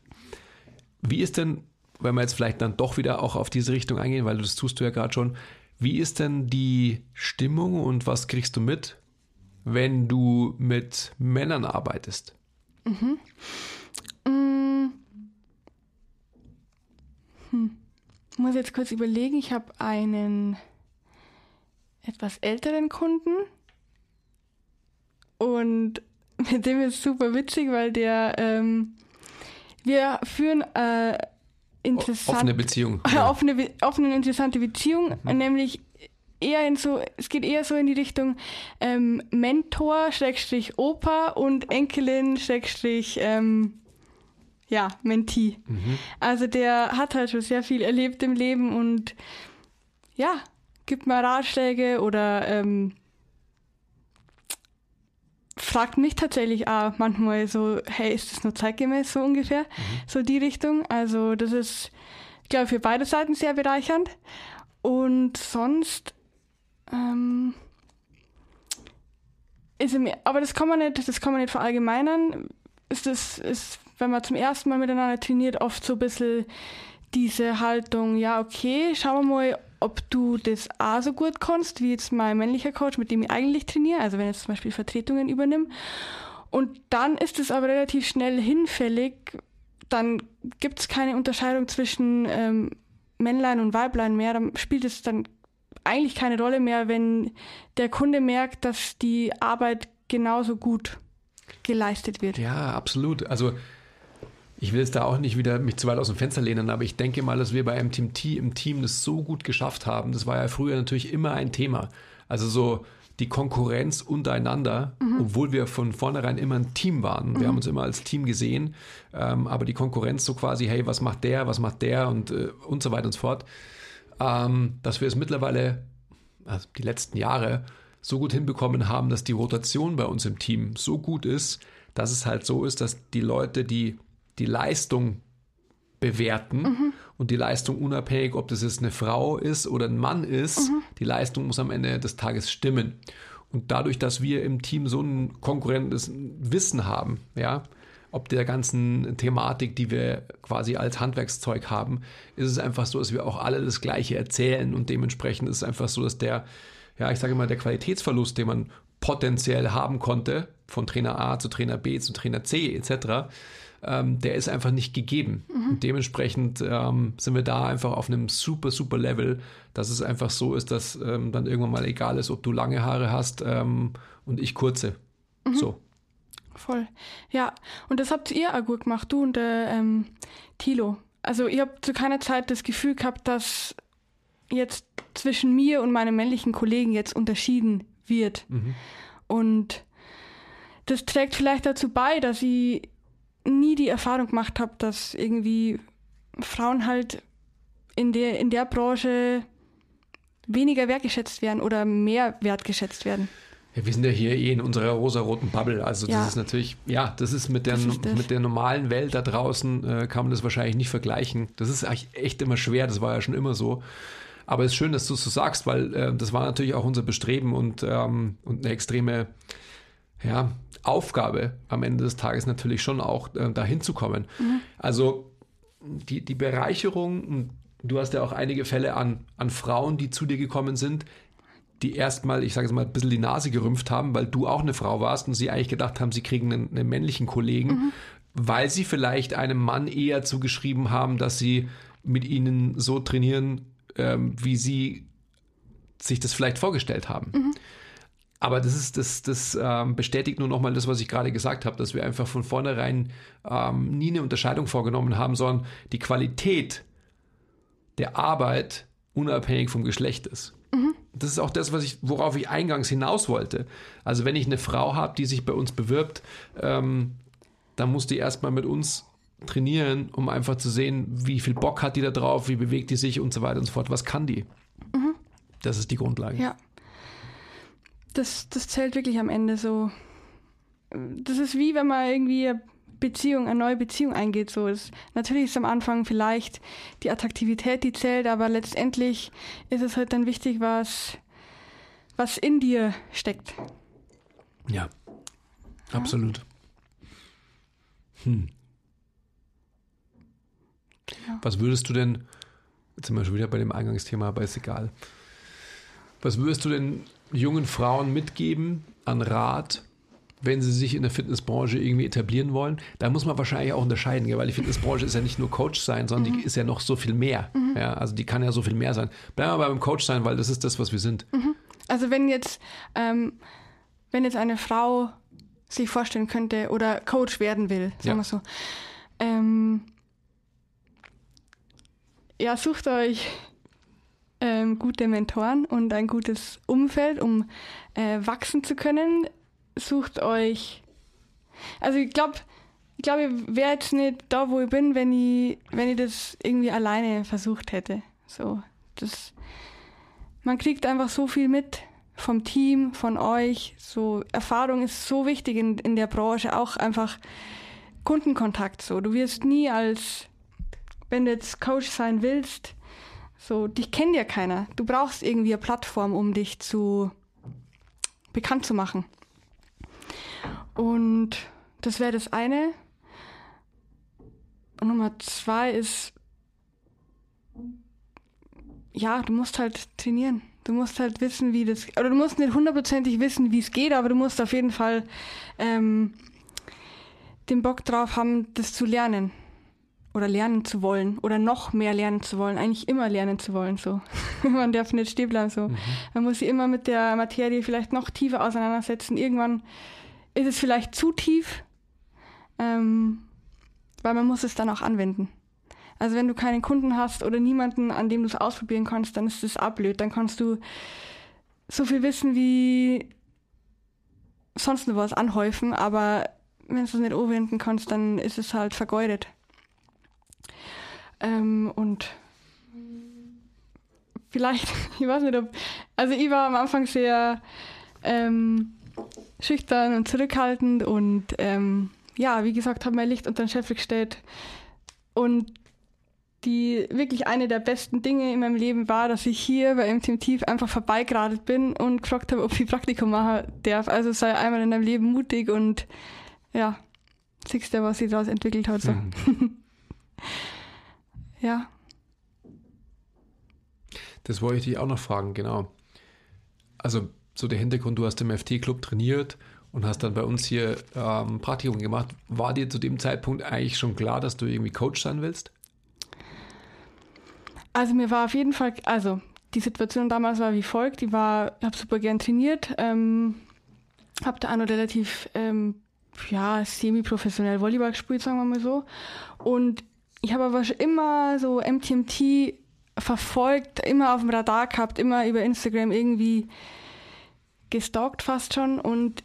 Wie ist denn wenn wir jetzt vielleicht dann doch wieder auch auf diese Richtung eingehen, weil das tust du ja gerade schon, wie ist denn die Stimmung und was kriegst du mit, wenn du mit Männern arbeitest? Mhm. Mm. Hm. Ich muss jetzt kurz überlegen, ich habe einen etwas älteren Kunden und mit dem ist super witzig, weil der ähm, wir führen äh, interessant. Offene Beziehung. Ja. Offene, offene, interessante Beziehung, mhm. nämlich eher in so, es geht eher so in die Richtung ähm, Mentor, Schrägstrich Opa und Enkelin, Schrägstrich, ähm, ja, Mentee. Mhm. Also der hat halt schon sehr viel erlebt im Leben und ja, gibt mir Ratschläge oder ähm, fragt mich tatsächlich auch manchmal so, hey, ist das nur zeitgemäß so ungefähr? Mhm. So die Richtung. Also das ist, ich glaube, für beide Seiten sehr bereichernd. Und sonst ähm, ist mir, aber das kann man nicht, das kann man nicht verallgemeinern. Ist das, ist, wenn man zum ersten Mal miteinander trainiert, oft so ein bisschen diese Haltung, ja, okay, schauen wir mal, ob du das auch so gut kannst, wie jetzt mein männlicher Coach, mit dem ich eigentlich trainiere, also wenn ich zum Beispiel Vertretungen übernehme. Und dann ist es aber relativ schnell hinfällig. Dann gibt es keine Unterscheidung zwischen ähm, Männlein und Weiblein mehr. Dann spielt es dann eigentlich keine Rolle mehr, wenn der Kunde merkt, dass die Arbeit genauso gut geleistet wird. Ja, absolut. Also ich will es da auch nicht wieder mich zu weit aus dem Fenster lehnen, aber ich denke mal, dass wir bei MTMT im Team das so gut geschafft haben. Das war ja früher natürlich immer ein Thema. Also so die Konkurrenz untereinander, mhm. obwohl wir von vornherein immer ein Team waren. Wir mhm. haben uns immer als Team gesehen, ähm, aber die Konkurrenz so quasi, hey, was macht der, was macht der und, äh, und so weiter und so fort, ähm, dass wir es mittlerweile, also die letzten Jahre, so gut hinbekommen haben, dass die Rotation bei uns im Team so gut ist, dass es halt so ist, dass die Leute, die die Leistung bewerten mhm. und die Leistung unabhängig, ob das jetzt eine Frau ist oder ein Mann ist, mhm. die Leistung muss am Ende des Tages stimmen. Und dadurch, dass wir im Team so ein konkurrentes Wissen haben, ja, ob der ganzen Thematik, die wir quasi als Handwerkszeug haben, ist es einfach so, dass wir auch alle das Gleiche erzählen und dementsprechend ist es einfach so, dass der, ja, ich sage mal, der Qualitätsverlust, den man potenziell haben konnte, von Trainer A zu Trainer B zu Trainer C etc., ähm, der ist einfach nicht gegeben. Mhm. Und dementsprechend ähm, sind wir da einfach auf einem super, super Level, dass es einfach so ist, dass ähm, dann irgendwann mal egal ist, ob du lange Haare hast ähm, und ich kurze. Mhm. So. Voll. Ja, und das habt ihr auch gut gemacht, du und der ähm, Tilo. Also ich habe zu keiner Zeit das Gefühl gehabt, dass jetzt zwischen mir und meinem männlichen Kollegen jetzt unterschieden wird. Mhm. Und das trägt vielleicht dazu bei, dass ich nie die Erfahrung gemacht habe, dass irgendwie Frauen halt in der, in der Branche weniger wertgeschätzt werden oder mehr wertgeschätzt werden. Ja, wir sind ja hier eh in unserer rosa-roten Bubble. Also das ja. ist natürlich, ja, das ist mit der, mit der normalen Welt da draußen, äh, kann man das wahrscheinlich nicht vergleichen. Das ist echt immer schwer, das war ja schon immer so. Aber es ist schön, dass du es so sagst, weil äh, das war natürlich auch unser Bestreben und, ähm, und eine extreme ja, Aufgabe am Ende des Tages natürlich schon auch äh, dahin zu kommen. Mhm. Also die, die Bereicherung, du hast ja auch einige Fälle an, an Frauen, die zu dir gekommen sind, die erstmal, ich sage es mal, ein bisschen die Nase gerümpft haben, weil du auch eine Frau warst und sie eigentlich gedacht haben, sie kriegen einen, einen männlichen Kollegen, mhm. weil sie vielleicht einem Mann eher zugeschrieben haben, dass sie mit ihnen so trainieren, ähm, wie sie sich das vielleicht vorgestellt haben. Mhm. Aber das ist das, das ähm, bestätigt nur nochmal das, was ich gerade gesagt habe, dass wir einfach von vornherein ähm, nie eine Unterscheidung vorgenommen haben, sondern die Qualität der Arbeit unabhängig vom Geschlecht ist. Mhm. Das ist auch das, was ich, worauf ich eingangs hinaus wollte. Also wenn ich eine Frau habe, die sich bei uns bewirbt, ähm, dann muss die erstmal mit uns trainieren, um einfach zu sehen, wie viel Bock hat die da drauf, wie bewegt die sich und so weiter und so fort. Was kann die? Mhm. Das ist die Grundlage. Ja das, das zählt wirklich am Ende so. Das ist wie wenn man irgendwie eine Beziehung, eine neue Beziehung eingeht. So ist, natürlich ist am Anfang vielleicht die Attraktivität, die zählt, aber letztendlich ist es halt dann wichtig, was, was in dir steckt. Ja, absolut. Hm. Ja. Was würdest du denn, jetzt sind wir schon wieder bei dem Eingangsthema, aber ist egal. Was würdest du denn jungen Frauen mitgeben an Rat, wenn sie sich in der Fitnessbranche irgendwie etablieren wollen? Da muss man wahrscheinlich auch unterscheiden, weil die Fitnessbranche ist ja nicht nur Coach sein, sondern mhm. die ist ja noch so viel mehr. Mhm. Ja, also die kann ja so viel mehr sein. Bleiben wir beim Coach sein, weil das ist das, was wir sind. Mhm. Also wenn jetzt, ähm, wenn jetzt eine Frau sich vorstellen könnte oder Coach werden will, sagen ja. wir so, ähm, ja, sucht euch ähm, gute Mentoren und ein gutes Umfeld, um äh, wachsen zu können. Sucht euch. Also ich glaube, ich glaube, ich wäre jetzt nicht da, wo ich bin, wenn ich, wenn ich das irgendwie alleine versucht hätte. So, das man kriegt einfach so viel mit vom Team, von euch. So Erfahrung ist so wichtig in, in der Branche, auch einfach Kundenkontakt. So, du wirst nie als, wenn du jetzt Coach sein willst, so dich kennt ja keiner. Du brauchst irgendwie eine Plattform, um dich zu bekannt zu machen. Und das wäre das eine. Und Nummer zwei ist, ja, du musst halt trainieren. Du musst halt wissen, wie das, oder du musst nicht hundertprozentig wissen, wie es geht, aber du musst auf jeden Fall ähm, den Bock drauf haben, das zu lernen. Oder lernen zu wollen. Oder noch mehr lernen zu wollen. Eigentlich immer lernen zu wollen, so. Man darf nicht stehen bleiben, so. Mhm. Man muss sich immer mit der Materie vielleicht noch tiefer auseinandersetzen. Irgendwann ist es vielleicht zu tief, ähm, weil man muss es dann auch anwenden. Also wenn du keinen Kunden hast oder niemanden, an dem du es ausprobieren kannst, dann ist das ablöd. Dann kannst du so viel wissen wie sonst nur was anhäufen, aber wenn du es nicht anwenden kannst, dann ist es halt vergeudet. Ähm, und vielleicht, ich weiß nicht, ob, also ich war am Anfang sehr ähm, schüchtern und zurückhaltend und ähm, ja, wie gesagt, habe mein Licht unter den Scheffel gestellt und die wirklich eine der besten Dinge in meinem Leben war, dass ich hier bei MTM Tief einfach vorbeigeradet bin und gefragt habe, ob ich Praktikum machen darf. Also sei einmal in deinem Leben mutig und ja, siehst du, was sich daraus entwickelt hat. So. Mhm. ja. Das wollte ich dich auch noch fragen, genau. Also so der Hintergrund, du hast im FT-Club trainiert und hast dann bei uns hier ähm, Praktikum gemacht. War dir zu dem Zeitpunkt eigentlich schon klar, dass du irgendwie Coach sein willst? Also mir war auf jeden Fall, also die Situation damals war wie folgt, war, ich habe super gern trainiert, ähm, habe da auch noch relativ ähm, ja, semi-professionell Volleyball gespielt, sagen wir mal so. Und ich habe aber schon immer so MTMT verfolgt, immer auf dem Radar gehabt, immer über Instagram irgendwie gestalkt fast schon. Und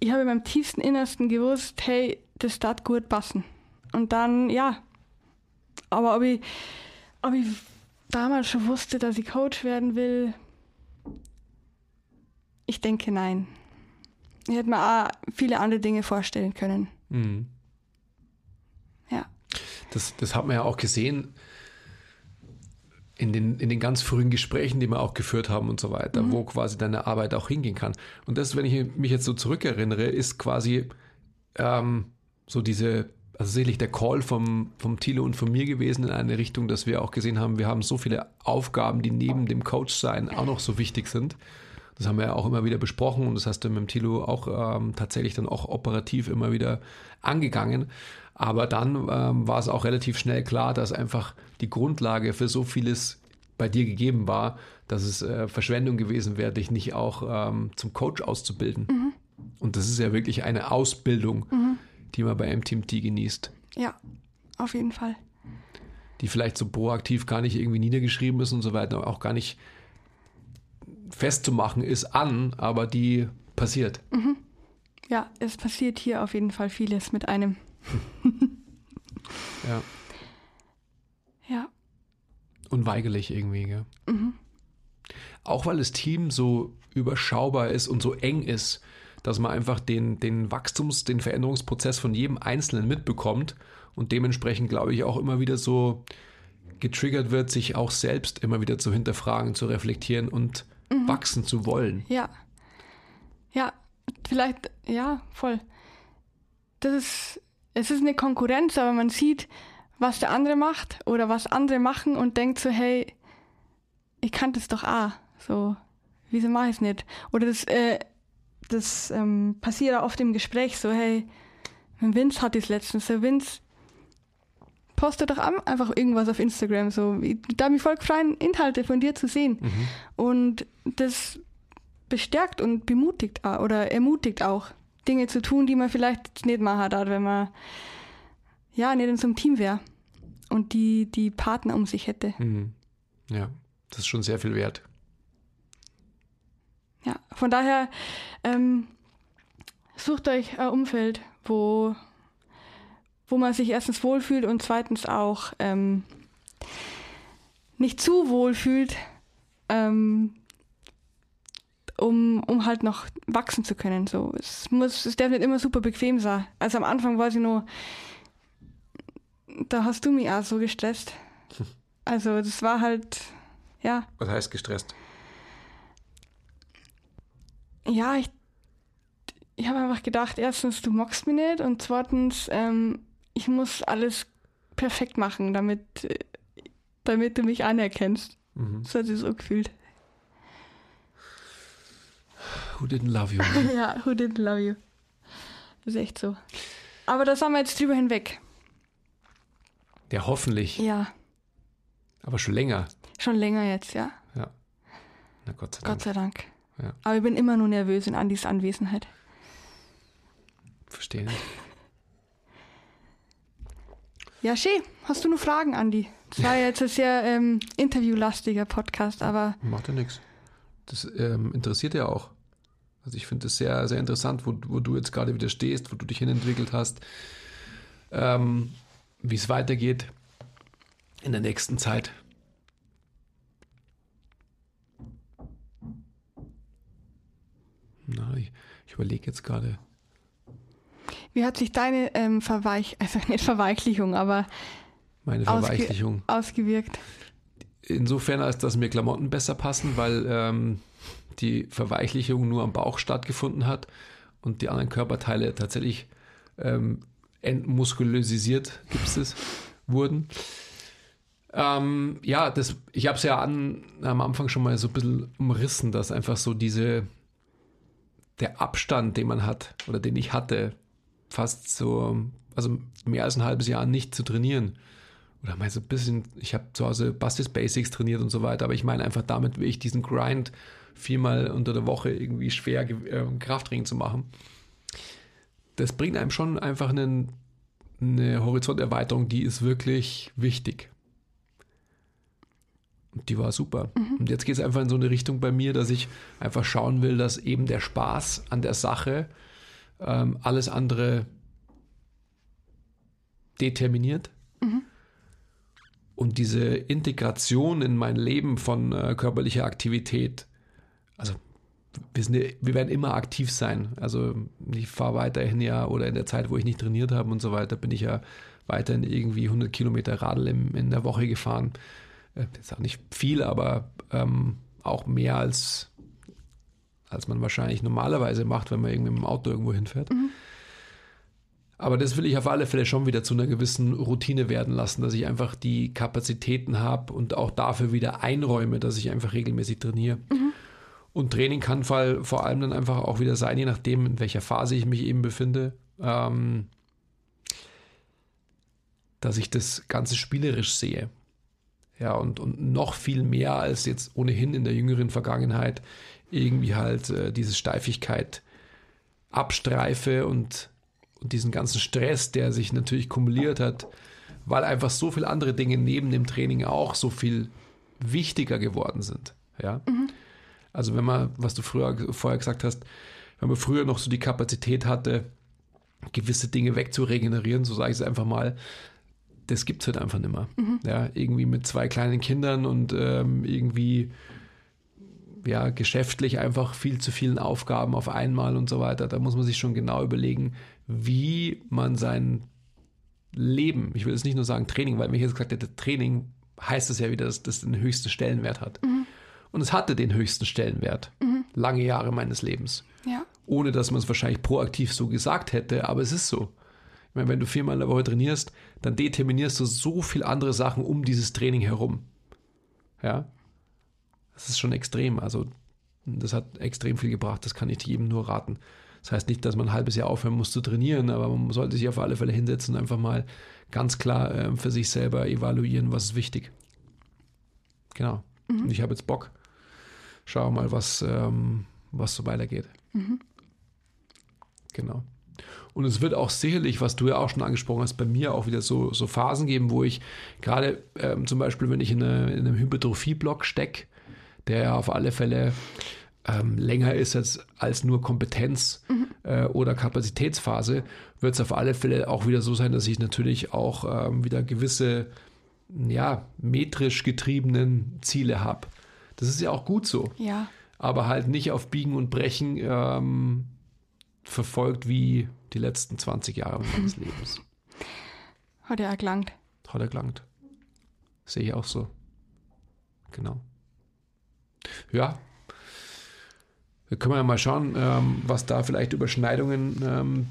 ich habe in meinem tiefsten Innersten gewusst, hey, das darf gut passen. Und dann, ja. Aber ob ich, ob ich damals schon wusste, dass ich Coach werden will? Ich denke nein. Ich hätte mir auch viele andere Dinge vorstellen können. Mhm. Das, das hat man ja auch gesehen in den, in den ganz frühen Gesprächen, die wir auch geführt haben und so weiter, mhm. wo quasi deine Arbeit auch hingehen kann. Und das, wenn ich mich jetzt so zurückerinnere, ist quasi ähm, so diese also sicherlich der Call vom, vom Thilo und von mir gewesen in eine Richtung, dass wir auch gesehen haben, wir haben so viele Aufgaben, die neben dem Coach-Sein auch noch so wichtig sind. Das haben wir ja auch immer wieder besprochen und das hast du mit dem Thilo auch ähm, tatsächlich dann auch operativ immer wieder angegangen. Aber dann ähm, war es auch relativ schnell klar, dass einfach die Grundlage für so vieles bei dir gegeben war, dass es äh, Verschwendung gewesen wäre, dich nicht auch ähm, zum Coach auszubilden. Mhm. Und das ist ja wirklich eine Ausbildung. Mhm die man bei MTMT genießt. Ja, auf jeden Fall. Die vielleicht so proaktiv gar nicht irgendwie niedergeschrieben ist und so weiter, auch gar nicht festzumachen ist an, aber die passiert. Mhm. Ja, es passiert hier auf jeden Fall vieles mit einem. ja. Ja. Unweigerlich irgendwie, gell? Mhm. Auch weil das Team so überschaubar ist und so eng ist, dass man einfach den, den Wachstums-, den Veränderungsprozess von jedem Einzelnen mitbekommt und dementsprechend, glaube ich, auch immer wieder so getriggert wird, sich auch selbst immer wieder zu hinterfragen, zu reflektieren und mhm. wachsen zu wollen. Ja. Ja, vielleicht, ja, voll. Das ist, es ist eine Konkurrenz, aber man sieht, was der andere macht oder was andere machen und denkt so, hey, ich kann das doch auch. So, wieso mache ich es nicht? Oder das, äh, das ähm, passiert oft im Gespräch so, hey, Vince hat das letztens, so Vince, poste doch einfach irgendwas auf Instagram, so, da mich voll freuen, Inhalte von dir zu sehen. Mhm. Und das bestärkt und bemutigt auch, oder ermutigt auch, Dinge zu tun, die man vielleicht nicht machen hat, wenn man ja nicht in so einem Team wäre und die, die Partner um sich hätte. Mhm. Ja, das ist schon sehr viel wert. Ja, von daher ähm, sucht euch ein Umfeld, wo, wo man sich erstens wohlfühlt und zweitens auch ähm, nicht zu wohl fühlt, ähm, um, um halt noch wachsen zu können. So. Es, muss, es darf nicht immer super bequem sein. Also am Anfang war sie nur, da hast du mich auch so gestresst. Also das war halt, ja. Was heißt gestresst? Ja, ich, ich habe einfach gedacht, erstens, du magst mich nicht und zweitens, ähm, ich muss alles perfekt machen, damit, äh, damit du mich anerkennst. Mhm. So hat sie so gefühlt. Who didn't love you? ja, who didn't love you? Das ist echt so. Aber da sind wir jetzt drüber hinweg. Ja, hoffentlich. Ja, Aber schon länger. schon länger jetzt, ja. Ja. Na Gott sei Dank. Gott sei Dank. Ja. Aber ich bin immer nur nervös in Andis Anwesenheit. Verstehe nicht. Ja, schön. Hast du noch Fragen, Andi? Das war jetzt ein sehr ähm, interviewlastiger Podcast, aber Macht ja nichts. Das ähm, interessiert ja auch. Also ich finde es sehr, sehr interessant, wo, wo du jetzt gerade wieder stehst, wo du dich hinentwickelt hast, ähm, wie es weitergeht in der nächsten Zeit. Na, ich, ich überlege jetzt gerade. wie hat sich deine ähm, Verweich, also nicht Verweichlichung, aber Meine Ausge- Verweichlichung. ausgewirkt? Insofern, als dass mir Klamotten besser passen, weil ähm, die Verweichlichung nur am Bauch stattgefunden hat und die anderen Körperteile tatsächlich ähm, entmuskulösisiert, gibt es wurden. Ähm, ja, das, ich habe es ja an, am Anfang schon mal so ein bisschen umrissen, dass einfach so diese, der Abstand, den man hat oder den ich hatte, fast so, also mehr als ein halbes Jahr nicht zu trainieren. Oder mal so ein bisschen, ich habe zu Hause Bastis Basics trainiert und so weiter, aber ich meine einfach damit, wie ich diesen Grind viermal unter der Woche irgendwie schwer äh, Krafttraining zu machen. Das bringt einem schon einfach einen, eine Horizonterweiterung, die ist wirklich wichtig. Und die war super. Und jetzt geht es einfach in so eine Richtung bei mir, dass ich einfach schauen will, dass eben der Spaß an der Sache ähm, alles andere determiniert. Und diese Integration in mein Leben von äh, körperlicher Aktivität, also wir, sind, wir werden immer aktiv sein. Also ich fahre weiterhin ja, oder in der Zeit, wo ich nicht trainiert habe und so weiter, bin ich ja weiterhin irgendwie 100 Kilometer Radl im, in der Woche gefahren. Äh, Jetzt auch nicht viel, aber ähm, auch mehr als, als man wahrscheinlich normalerweise macht, wenn man irgendwie mit dem Auto irgendwo hinfährt. Aber das will ich auf alle Fälle schon wieder zu einer gewissen Routine werden lassen, dass ich einfach die Kapazitäten habe und auch dafür wieder einräume, dass ich einfach regelmäßig trainiere. Und Training kann vor vor allem dann einfach auch wieder sein, je nachdem, in welcher Phase ich mich eben befinde, ähm, dass ich das Ganze spielerisch sehe. Ja, und, und noch viel mehr als jetzt ohnehin in der jüngeren Vergangenheit irgendwie halt äh, diese Steifigkeit abstreife und, und diesen ganzen Stress, der sich natürlich kumuliert hat, weil einfach so viele andere Dinge neben dem Training auch so viel wichtiger geworden sind. Ja. Also wenn man, was du früher vorher gesagt hast, wenn man früher noch so die Kapazität hatte, gewisse Dinge wegzuregenerieren, so sage ich es einfach mal, das gibt es halt einfach nicht mehr. Ja, irgendwie mit zwei kleinen Kindern und ähm, irgendwie ja, geschäftlich einfach viel zu vielen Aufgaben auf einmal und so weiter. Da muss man sich schon genau überlegen, wie man sein Leben, ich will jetzt nicht nur sagen Training, weil mir jetzt gesagt hätte, Training heißt es ja wieder, dass das den höchsten Stellenwert hat. Und es hatte den höchsten Stellenwert. Lange Jahre meines Lebens. Ja. Ohne dass man es wahrscheinlich proaktiv so gesagt hätte, aber es ist so. Ich meine, wenn du viermal in der Woche trainierst, dann determinierst du so viel andere Sachen um dieses Training herum. Ja. Das ist schon extrem. Also, das hat extrem viel gebracht. Das kann ich jedem nur raten. Das heißt nicht, dass man ein halbes Jahr aufhören muss zu trainieren, aber man sollte sich auf alle Fälle hinsetzen und einfach mal ganz klar äh, für sich selber evaluieren, was ist wichtig. Genau. Und ich habe jetzt Bock. Schau mal, was, ähm, was so weitergeht. Genau. Und es wird auch sicherlich, was du ja auch schon angesprochen hast, bei mir auch wieder so, so Phasen geben, wo ich gerade ähm, zum Beispiel, wenn ich in, eine, in einem Hypertrophie-Block stecke, der ja auf alle Fälle ähm, länger ist als, als nur Kompetenz äh, oder Kapazitätsphase, wird es auf alle Fälle auch wieder so sein, dass ich natürlich auch ähm, wieder gewisse, ja, metrisch getriebenen Ziele habe. Das ist ja auch gut so. Ja. aber halt nicht auf Biegen und Brechen ähm, verfolgt wie die letzten 20 Jahre meines Lebens. Hat auch gelangt. Hat er gelangt. Sehe ich auch so. Genau. Ja. Da können wir ja mal schauen, ähm, was da vielleicht Überschneidungen ähm,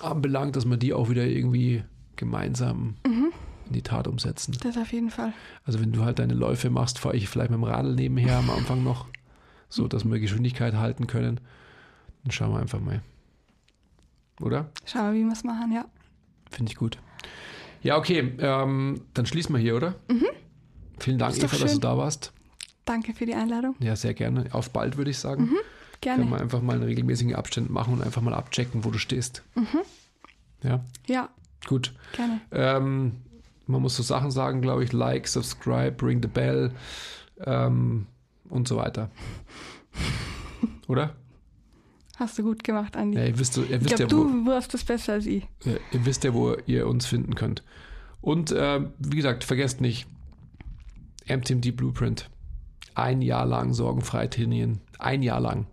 anbelangt, dass wir die auch wieder irgendwie gemeinsam in die Tat umsetzen. Das auf jeden Fall. Also wenn du halt deine Läufe machst, fahre ich vielleicht mit dem Radl nebenher am Anfang noch, so dass wir Geschwindigkeit halten können. Dann schauen wir einfach mal. Oder? Schauen wir, wie wir es machen, ja. Finde ich gut. Ja, okay, ähm, dann schließen wir hier, oder? Vielen Dank, Eva, dass du schön. da warst. Danke für die Einladung. Ja, sehr gerne. Auf bald, würde ich sagen. Gerne. Können wir einfach mal in regelmäßigen Abständen machen und einfach mal abchecken, wo du stehst. Ja, Ja, gut. gerne. Ähm, man muss so Sachen sagen, glaube ich, like, subscribe, ring the bell ähm, und so weiter. Oder? Hast du gut gemacht, Andi. Ja, ihr wisst, ihr ich wisst glaube, ja, du wirst es besser als ich. Ja, ihr wisst ja, wo ihr uns finden könnt. Und äh, wie gesagt, vergesst nicht, MTMD Blueprint. Ein Jahr lang sorgenfrei trainieren. Ein Jahr lang.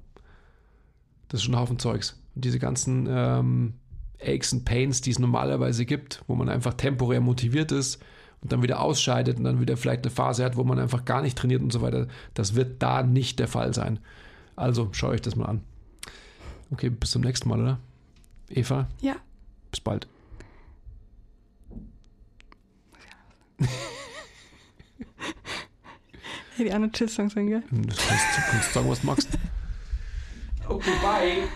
Das ist schon ein Haufen Zeugs. Und diese ganzen ähm, Aches und Pains, die es normalerweise gibt, wo man einfach temporär motiviert ist und dann wieder ausscheidet und dann wieder vielleicht eine Phase hat, wo man einfach gar nicht trainiert und so weiter, das wird da nicht der Fall sein. Also schaut euch das mal an. Okay, bis zum nächsten Mal, oder? Eva, Ja, bis bald. hätte ich auch noch Tschüss sagen sollen, gell? Du kannst, du kannst sagen, was du magst. Okay, bye.